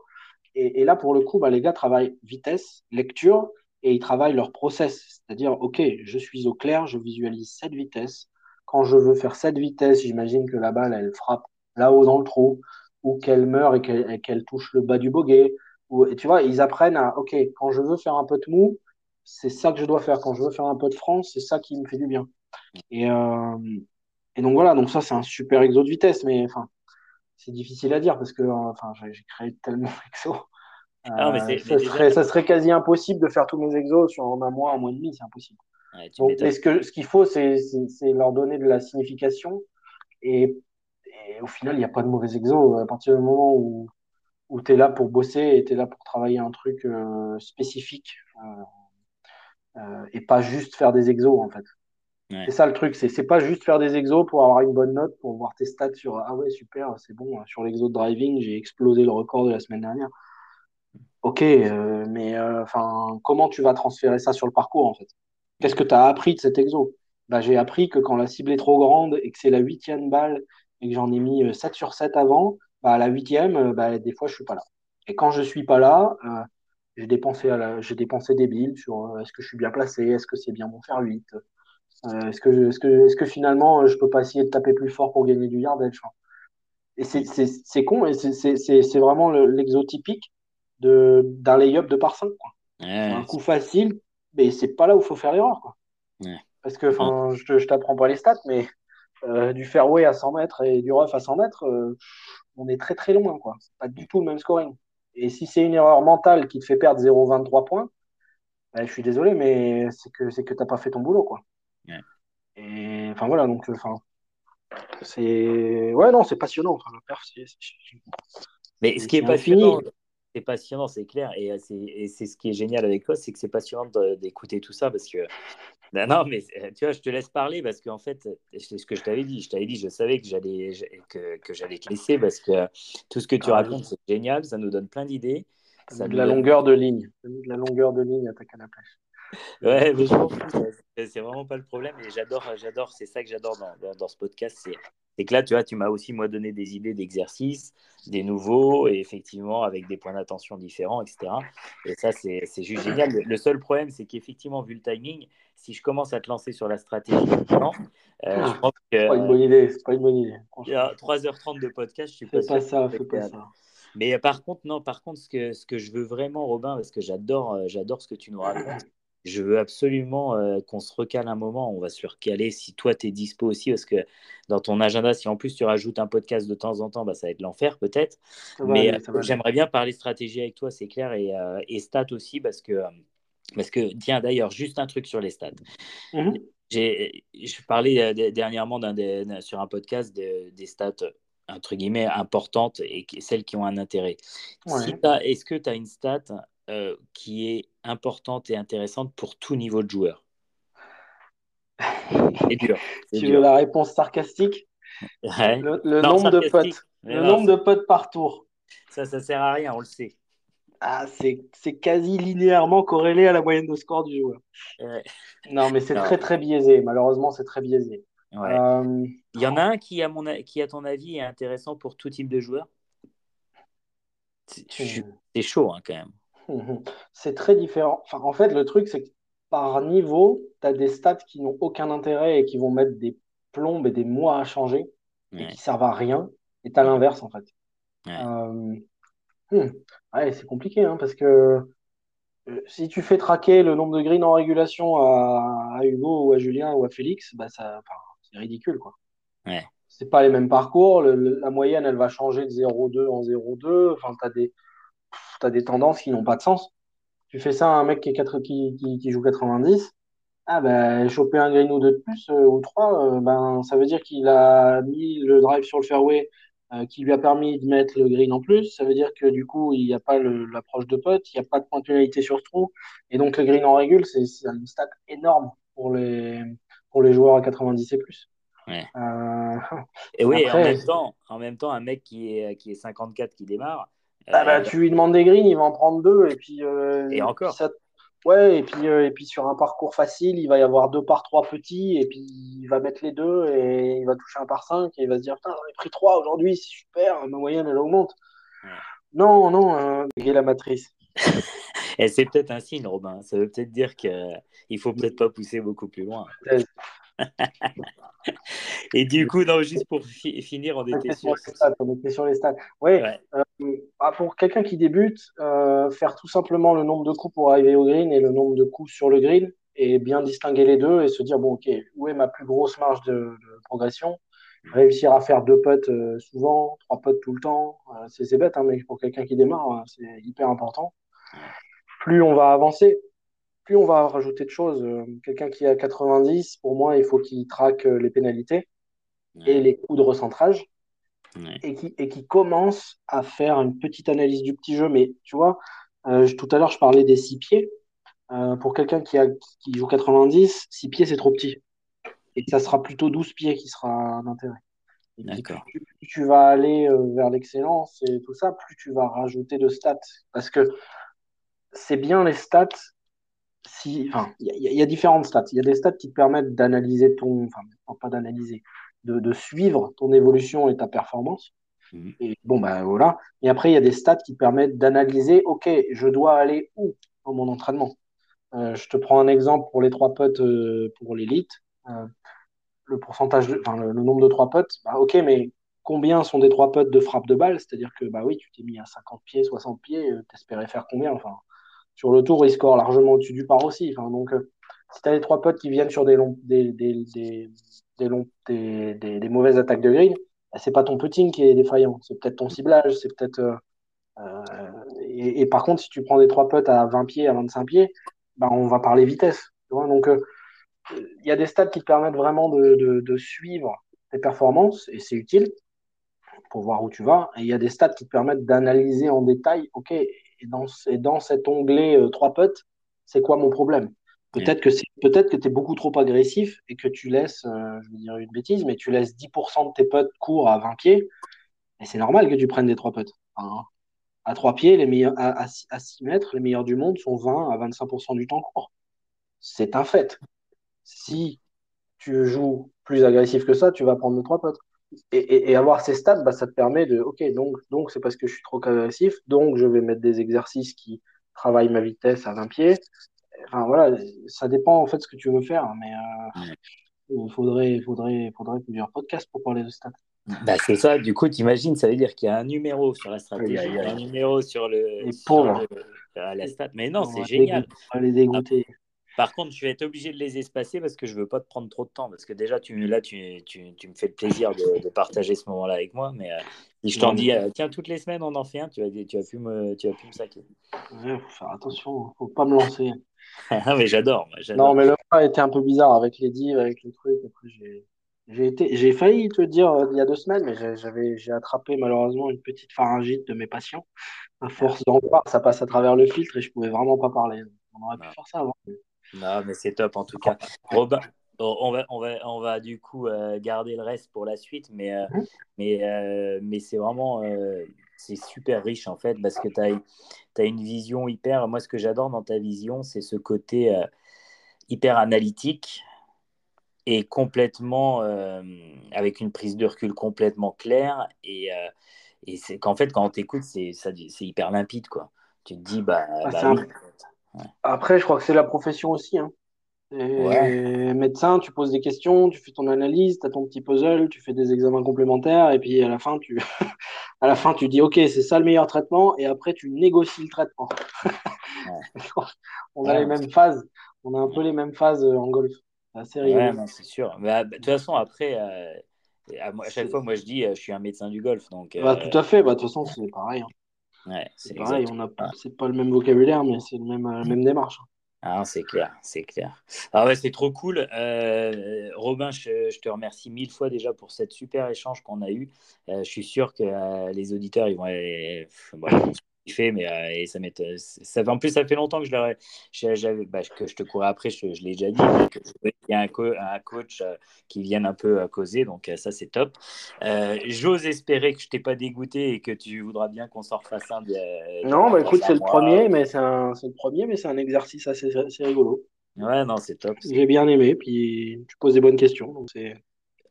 Et, et là, pour le coup, bah, les gars travaillent vitesse, lecture, et ils travaillent leur process. C'est-à-dire, OK, je suis au clair, je visualise cette vitesse. Quand je veux faire cette vitesse, j'imagine que la balle, elle frappe là-haut dans le trou, ou qu'elle meurt et qu'elle touche le bas du bogey. Ou, et tu vois, ils apprennent à, OK, quand je veux faire un peu de mou, c'est ça que je dois faire. Quand je veux faire un peu de France, c'est ça qui me fait du bien. Et, euh, et donc voilà, donc ça, c'est un super exo de vitesse, mais enfin, c'est difficile à dire parce que euh, enfin, j'ai créé tellement *laughs* d'exos. Ah, mais Euh, mais ça, déjà, serait, ça serait quasi impossible de faire tous mes exos sur un mois, un mois et demi, c'est impossible. Ouais, Donc, mais ce que, ce qu'il faut, c'est, leur donner de la signification. Et, et au final, il n'y a pas de mauvais exos. À partir du moment où, où tu es là pour bosser et tu es là pour travailler un truc euh, spécifique euh, euh, et pas juste faire des exos, en fait. Ouais. C'est ça le truc, c'est c'est pas juste faire des exos pour avoir une bonne note, pour voir tes stats sur ah ouais super, c'est bon, sur l'exo de driving, j'ai explosé le record de la semaine dernière. Ok, euh, mais euh, enfin, comment tu vas transférer ça sur le parcours en fait? Qu'est-ce que tu as appris de cet exo? Bah, j'ai appris que quand la cible est trop grande et que c'est la huitième balle et que j'en ai mis euh, 7 sur 7 avant, bah, à la huitième, euh, bah, des fois je suis pas là. Et quand je suis pas là, euh, j'ai dépensé, des billes sur est-ce que je suis bien placé, est-ce que c'est bien mon faire 8, est-ce que, finalement je peux pas essayer de taper plus fort pour gagner du yardage Et c'est con, et c'est vraiment l'exotypique d'un lay-up de par 5. Un coup facile, mais c'est pas là où il faut faire l'erreur. Parce que je, je t'apprends pas les stats, mais euh, du fairway à 100 mètres et du rough à 100 mètres, euh, on est très très loin. quoi. C'est pas du tout le même scoring. Et si c'est une erreur mentale qui te fait perdre 0,23 points, ben, je suis désolé, mais c'est que c'est que t'as pas fait ton boulot, quoi. Et enfin voilà, donc enfin c'est ouais non, c'est passionnant. Enfin, le perf, mais ce qui est, passionnant, c'est passionnant, c'est clair, et c'est ce qui est génial avec toi, c'est que c'est passionnant d'écouter tout ça parce que *laughs* non, mais euh, tu vois, je te laisse parler parce qu'en fait, c'est ce que je t'avais dit. Je t'avais dit, je savais que j'allais que, que j'allais te laisser parce que tout ce que tu ah, racontes, c'est génial, ça nous donne plein d'idées. Ça de la longueur de ligne. De la longueur de ligne à ta canne à pêche. *laughs* Ouais, mais je m'en fous, *laughs* c'est vraiment pas le problème. Et j'adore, j'adore, c'est ça que j'adore dans, dans, ce podcast, c'est et que là, tu vois, tu m'as aussi, moi, donné des idées d'exercices, des nouveaux, et effectivement, avec des points d'attention différents, etc. Et ça, c'est juste génial. Le, seul problème, c'est qu'effectivement, vu le timing, si je commence à te lancer sur la stratégie maintenant, euh, je pense que. C'est pas une bonne idée. C'est pas une bonne idée. 3h30 de podcast, je suis pas, pas ça, fais pas ça. Mais par contre, non, par contre, ce que, ce que je veux vraiment, Robin, parce que j'adore, euh, j'adore ce que tu nous racontes, je veux absolument euh, qu'on se recale un moment. On va se recaler si toi, tu es dispo aussi, parce que dans ton agenda, si en plus tu rajoutes un podcast de temps en temps, bah, ça va être l'enfer peut-être. Mais euh, j'aimerais bien parler stratégie avec toi, c'est clair, et, euh, et stats aussi, parce que, parce que tiens, d'ailleurs, juste un truc sur les stats. Mmh Je parlais dernièrement sur un podcast des stats entre guillemets importantes et celles qui ont un intérêt. Est-ce que tu as une stat euh, qui est importante et intéressante pour tout niveau de joueur C'est dur. Tu veux la réponse sarcastique? Le, nombre de potes. Le nombre de potes par tour. Ça, ça sert à rien, on le sait. Ah, c'est quasi linéairement corrélé à la moyenne de score du joueur. Non, mais c'est très très biaisé. Malheureusement, c'est très biaisé. Euh, Il y en a un qui, à, mon, qui, à ton avis, est intéressant pour tout type de joueur? C'est hmm. chaud hein, quand même. C'est très différent. Enfin, en fait, le truc, c'est que par niveau, tu as des stats qui n'ont aucun intérêt et qui vont mettre des plombes et des mois à changer et qui servent à rien. Et tu as l'inverse, en fait. Euh, hmm. Ouais, c'est compliqué, hein, parce que euh, si tu fais traquer le nombre de greens en régulation à, Hugo ou à Julien ou à Félix, bah ça, c'est ridicule, quoi. Ouais. C'est pas les mêmes parcours. la moyenne, elle va changer de 0,2 en 0,2. Enfin, tu as des tu as des tendances qui n'ont pas de sens. Tu fais ça à un mec qui, est 4, qui, qui, joue 90, ah ben, choper un green ou deux de plus euh, ou trois, euh, ben, ça veut dire qu'il a mis le drive sur le fairway euh, qui lui a permis de mettre le green en plus. Ça veut dire que du coup, il n'y a pas l'approche de pote, il n'y a pas de ponctualité sur ce trou. Et donc, le green en régule, c'est une stat énorme pour les, pour les joueurs à 90 et plus. *laughs* et oui, en, même temps, en même temps, un mec qui est, qui est 54 qui démarre, ah bah, tu lui demandes des greens, il va en prendre deux. Et puis, euh, et encore. Ouais, et puis, euh, et puis sur un parcours facile, il va y avoir deux par trois petits, et puis il va mettre les deux, et il va toucher un par cinq, et il va se dire Putain, j'en ai pris trois aujourd'hui, c'est super, ma moyenne elle augmente. Non, non, euh, la matrice. *laughs* et c'est peut-être un signe, Robin. Ça veut peut-être dire qu'il ne faut peut-être pas pousser beaucoup plus loin. *laughs* Et du coup, non, juste pour finir, on était, sur... les stats, on était sur les stats. Oui, euh, bah, pour quelqu'un qui débute, euh, faire tout simplement le nombre de coups pour arriver au green et le nombre de coups sur le green et bien distinguer les deux et se dire, bon, ok, où est ma plus grosse marge de, progression? Réussir à faire deux putts euh, souvent, trois putts tout le temps, c'est bête, hein, mais pour quelqu'un qui démarre, c'est hyper important. Plus on va avancer, plus on va rajouter de choses. Euh, quelqu'un qui a 90, pour moi, il faut qu'il traque euh, les pénalités et les coups de recentrage. Et, qui, et qui commence à faire une petite analyse du petit jeu. Mais tu vois, euh, tout à l'heure, je parlais des six pieds. pour quelqu'un qui, a, qui joue 90, 6 pieds, c'est trop petit. Et ça sera plutôt 12 pieds qui sera d'intérêt. Plus, tu vas aller vers l'excellence et tout ça, plus tu vas rajouter de stats. Parce que c'est bien les stats si, il y, a différentes stats. Il y a des stats qui te permettent d'analyser ton, enfin, pas d'analyser, de, suivre ton évolution et ta performance. Mhm. Et bon, ben voilà. Et après, il y a des stats qui permettent d'analyser, OK, je dois aller où dans mon entraînement? Euh, Je te prends un exemple pour les trois potes euh, pour l'élite. Euh, le pourcentage, de, enfin, le, nombre de trois potes, bah, OK, mais combien sont des trois potes de frappe de balle? C'est-à-dire que, bah oui, tu t'es mis à 50 pieds, 60 pieds, t'espérais faire combien? Enfin, sur le tour, il score largement au-dessus du par aussi. Donc, si tu as les trois potes qui viennent sur des, mauvaises attaques de green, c'est pas ton putting qui est défaillant, c'est peut-être ton ciblage, c'est peut-être. Euh, euh, et, par contre, si tu prends des trois putts à 20 pieds, à 25 pieds, ben, on va parler vitesse. Donc, euh, il y a des stats qui te permettent vraiment de, de, suivre tes performances et c'est utile pour voir où tu vas. Et il y a des stats qui te permettent d'analyser en détail, OK, et dans, et dans cet onglet trois putts, c'est quoi mon problème? Peut-être que c'est peut-être que tu es beaucoup trop agressif et que tu laisses, euh, je vais dire une bêtise, mais tu laisses 10% de tes potes courts à 20 pieds. Et c'est normal que tu prennes des trois potes. à 3 pieds, les meilleurs, à, 6 mètres, les meilleurs du monde sont 20 à 25% du temps court. C'est un fait. Si tu joues plus agressif que ça, tu vas prendre les trois potes. Et, avoir ces stats, bah, ça te permet de, ok, donc donc c'est parce que je suis trop agressif, donc je vais mettre des exercices qui travaillent ma vitesse à 20 pieds, Enfin, voilà, ça dépend en fait de ce que tu veux faire, mais euh, il faudrait, faudrait, faudrait plusieurs podcasts pour parler de stats. Bah, c'est ça, du coup, tu imagines, ça veut dire qu'il y a un numéro sur la stratégie, il y a un numéro sur, le, sur la stat. Mais non, c'est génial. On va les dégoûter. Par contre, je vais être obligé de les espacer parce que je veux pas te prendre trop de temps. Parce que déjà, tu, là, tu, tu, tu me fais le plaisir de, de partager ce moment-là avec moi. Mais euh, si je t'en dis, euh, tiens, toutes les semaines, on en fait un, tu vas, tu vas, plus, me, tu vas plus me saquer. Il faut faire attention, faut pas me lancer. *laughs* Ah, mais j'adore. Non, mais le a été un peu bizarre avec les divs, avec le truc. Après, j'ai. J'ai été, j'ai failli te dire euh, il y a deux semaines, mais j'avais, j'ai attrapé malheureusement une petite pharyngite de mes patients. À force d'en voir, ça passe à travers le filtre et je pouvais vraiment pas parler. On aurait pu faire ça avant. Non, mais c'est top en tout cas. Robin, on va, on va, on va du coup euh, garder le reste pour la suite, mais, euh, mhm. mais, mais c'est vraiment c'est super riche en fait parce que tu as, as, une vision hyper. Moi, ce que j'adore dans ta vision, c'est ce côté hyper analytique et complètement avec une prise de recul complètement claire. Et, et c'est qu'en fait, quand on t'écoute, c'est hyper limpide quoi. Tu te dis, bah, ah, bah après, je crois que c'est la profession aussi. Hein. Médecin, tu poses des questions, tu fais ton analyse, tu as ton petit puzzle, tu fais des examens complémentaires, et puis à la fin, tu, *laughs* à la fin, tu dis OK, c'est ça le meilleur traitement, et après, tu négocies le traitement. *laughs* on a les mêmes phases, on a un peu les mêmes phases euh, en golf. C'est rigolo. c'est sûr. Bah, de toute façon, après, euh, à, chaque fois, moi, je dis, euh, je suis un médecin du golf. Donc, bah, tout à fait, bah, de toute façon, c'est pareil. Hein c'est pareil, on a, c'est pas le même vocabulaire, mais c'est le même, la même démarche. Ah, c'est clair, c'est clair. Ah ouais, c'est trop cool. Euh, Robin, je, te remercie mille fois déjà pour cette super échange qu'on a eu. Euh, je suis sûr que euh, les auditeurs, ils vont, fait, mais euh, et ça, euh, ça En plus, ça fait longtemps que je leur j'avais, bah, que je te courais après, je, l'ai déjà dit, qu'il y a un, un coach euh, qui vienne un peu causer, donc ça, c'est top. J'ose espérer que je t'ai pas dégoûté et que tu voudras bien qu'on s'en refasse un. non, bah écoute, c'est le premier, mais c'est un, le premier, mais c'est un exercice assez, assez rigolo. Ouais, non, c'est top. J'ai bien aimé, puis tu poses des bonnes questions, donc c'est.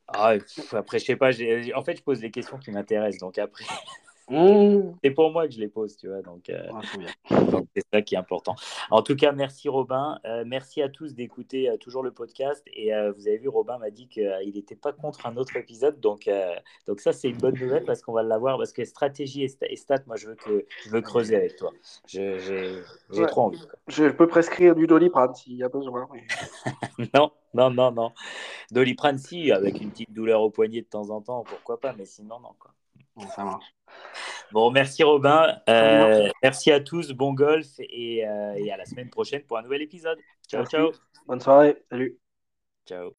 Ah, après, je sais pas, en fait, je pose des questions qui m'intéressent, donc après. Mmh. C'est pour moi que je les pose, tu vois. Donc, euh, c'est ça qui est important. En tout cas, merci Robin. Euh, merci à tous d'écouter euh, toujours le podcast. Et vous avez vu, Robin m'a dit qu'il n'était pas contre un autre épisode. Donc, donc ça, c'est une bonne nouvelle parce qu'on va l'avoir. Parce que stratégie et, stats, moi, je veux, que, je veux creuser avec toi. J'ai trop envie. Je peux prescrire du doliprane s'il y a besoin. *laughs* non, non, non, non. Doliprane, si, avec une petite douleur au poignet de temps en temps, pourquoi pas. Mais sinon, non. Quoi. Ça marche. Bon, merci Robin. Euh, merci à tous. Bon golf et, euh, et, à la semaine prochaine pour un nouvel épisode. Ciao, ciao. Bonne soirée. Salut. Ciao.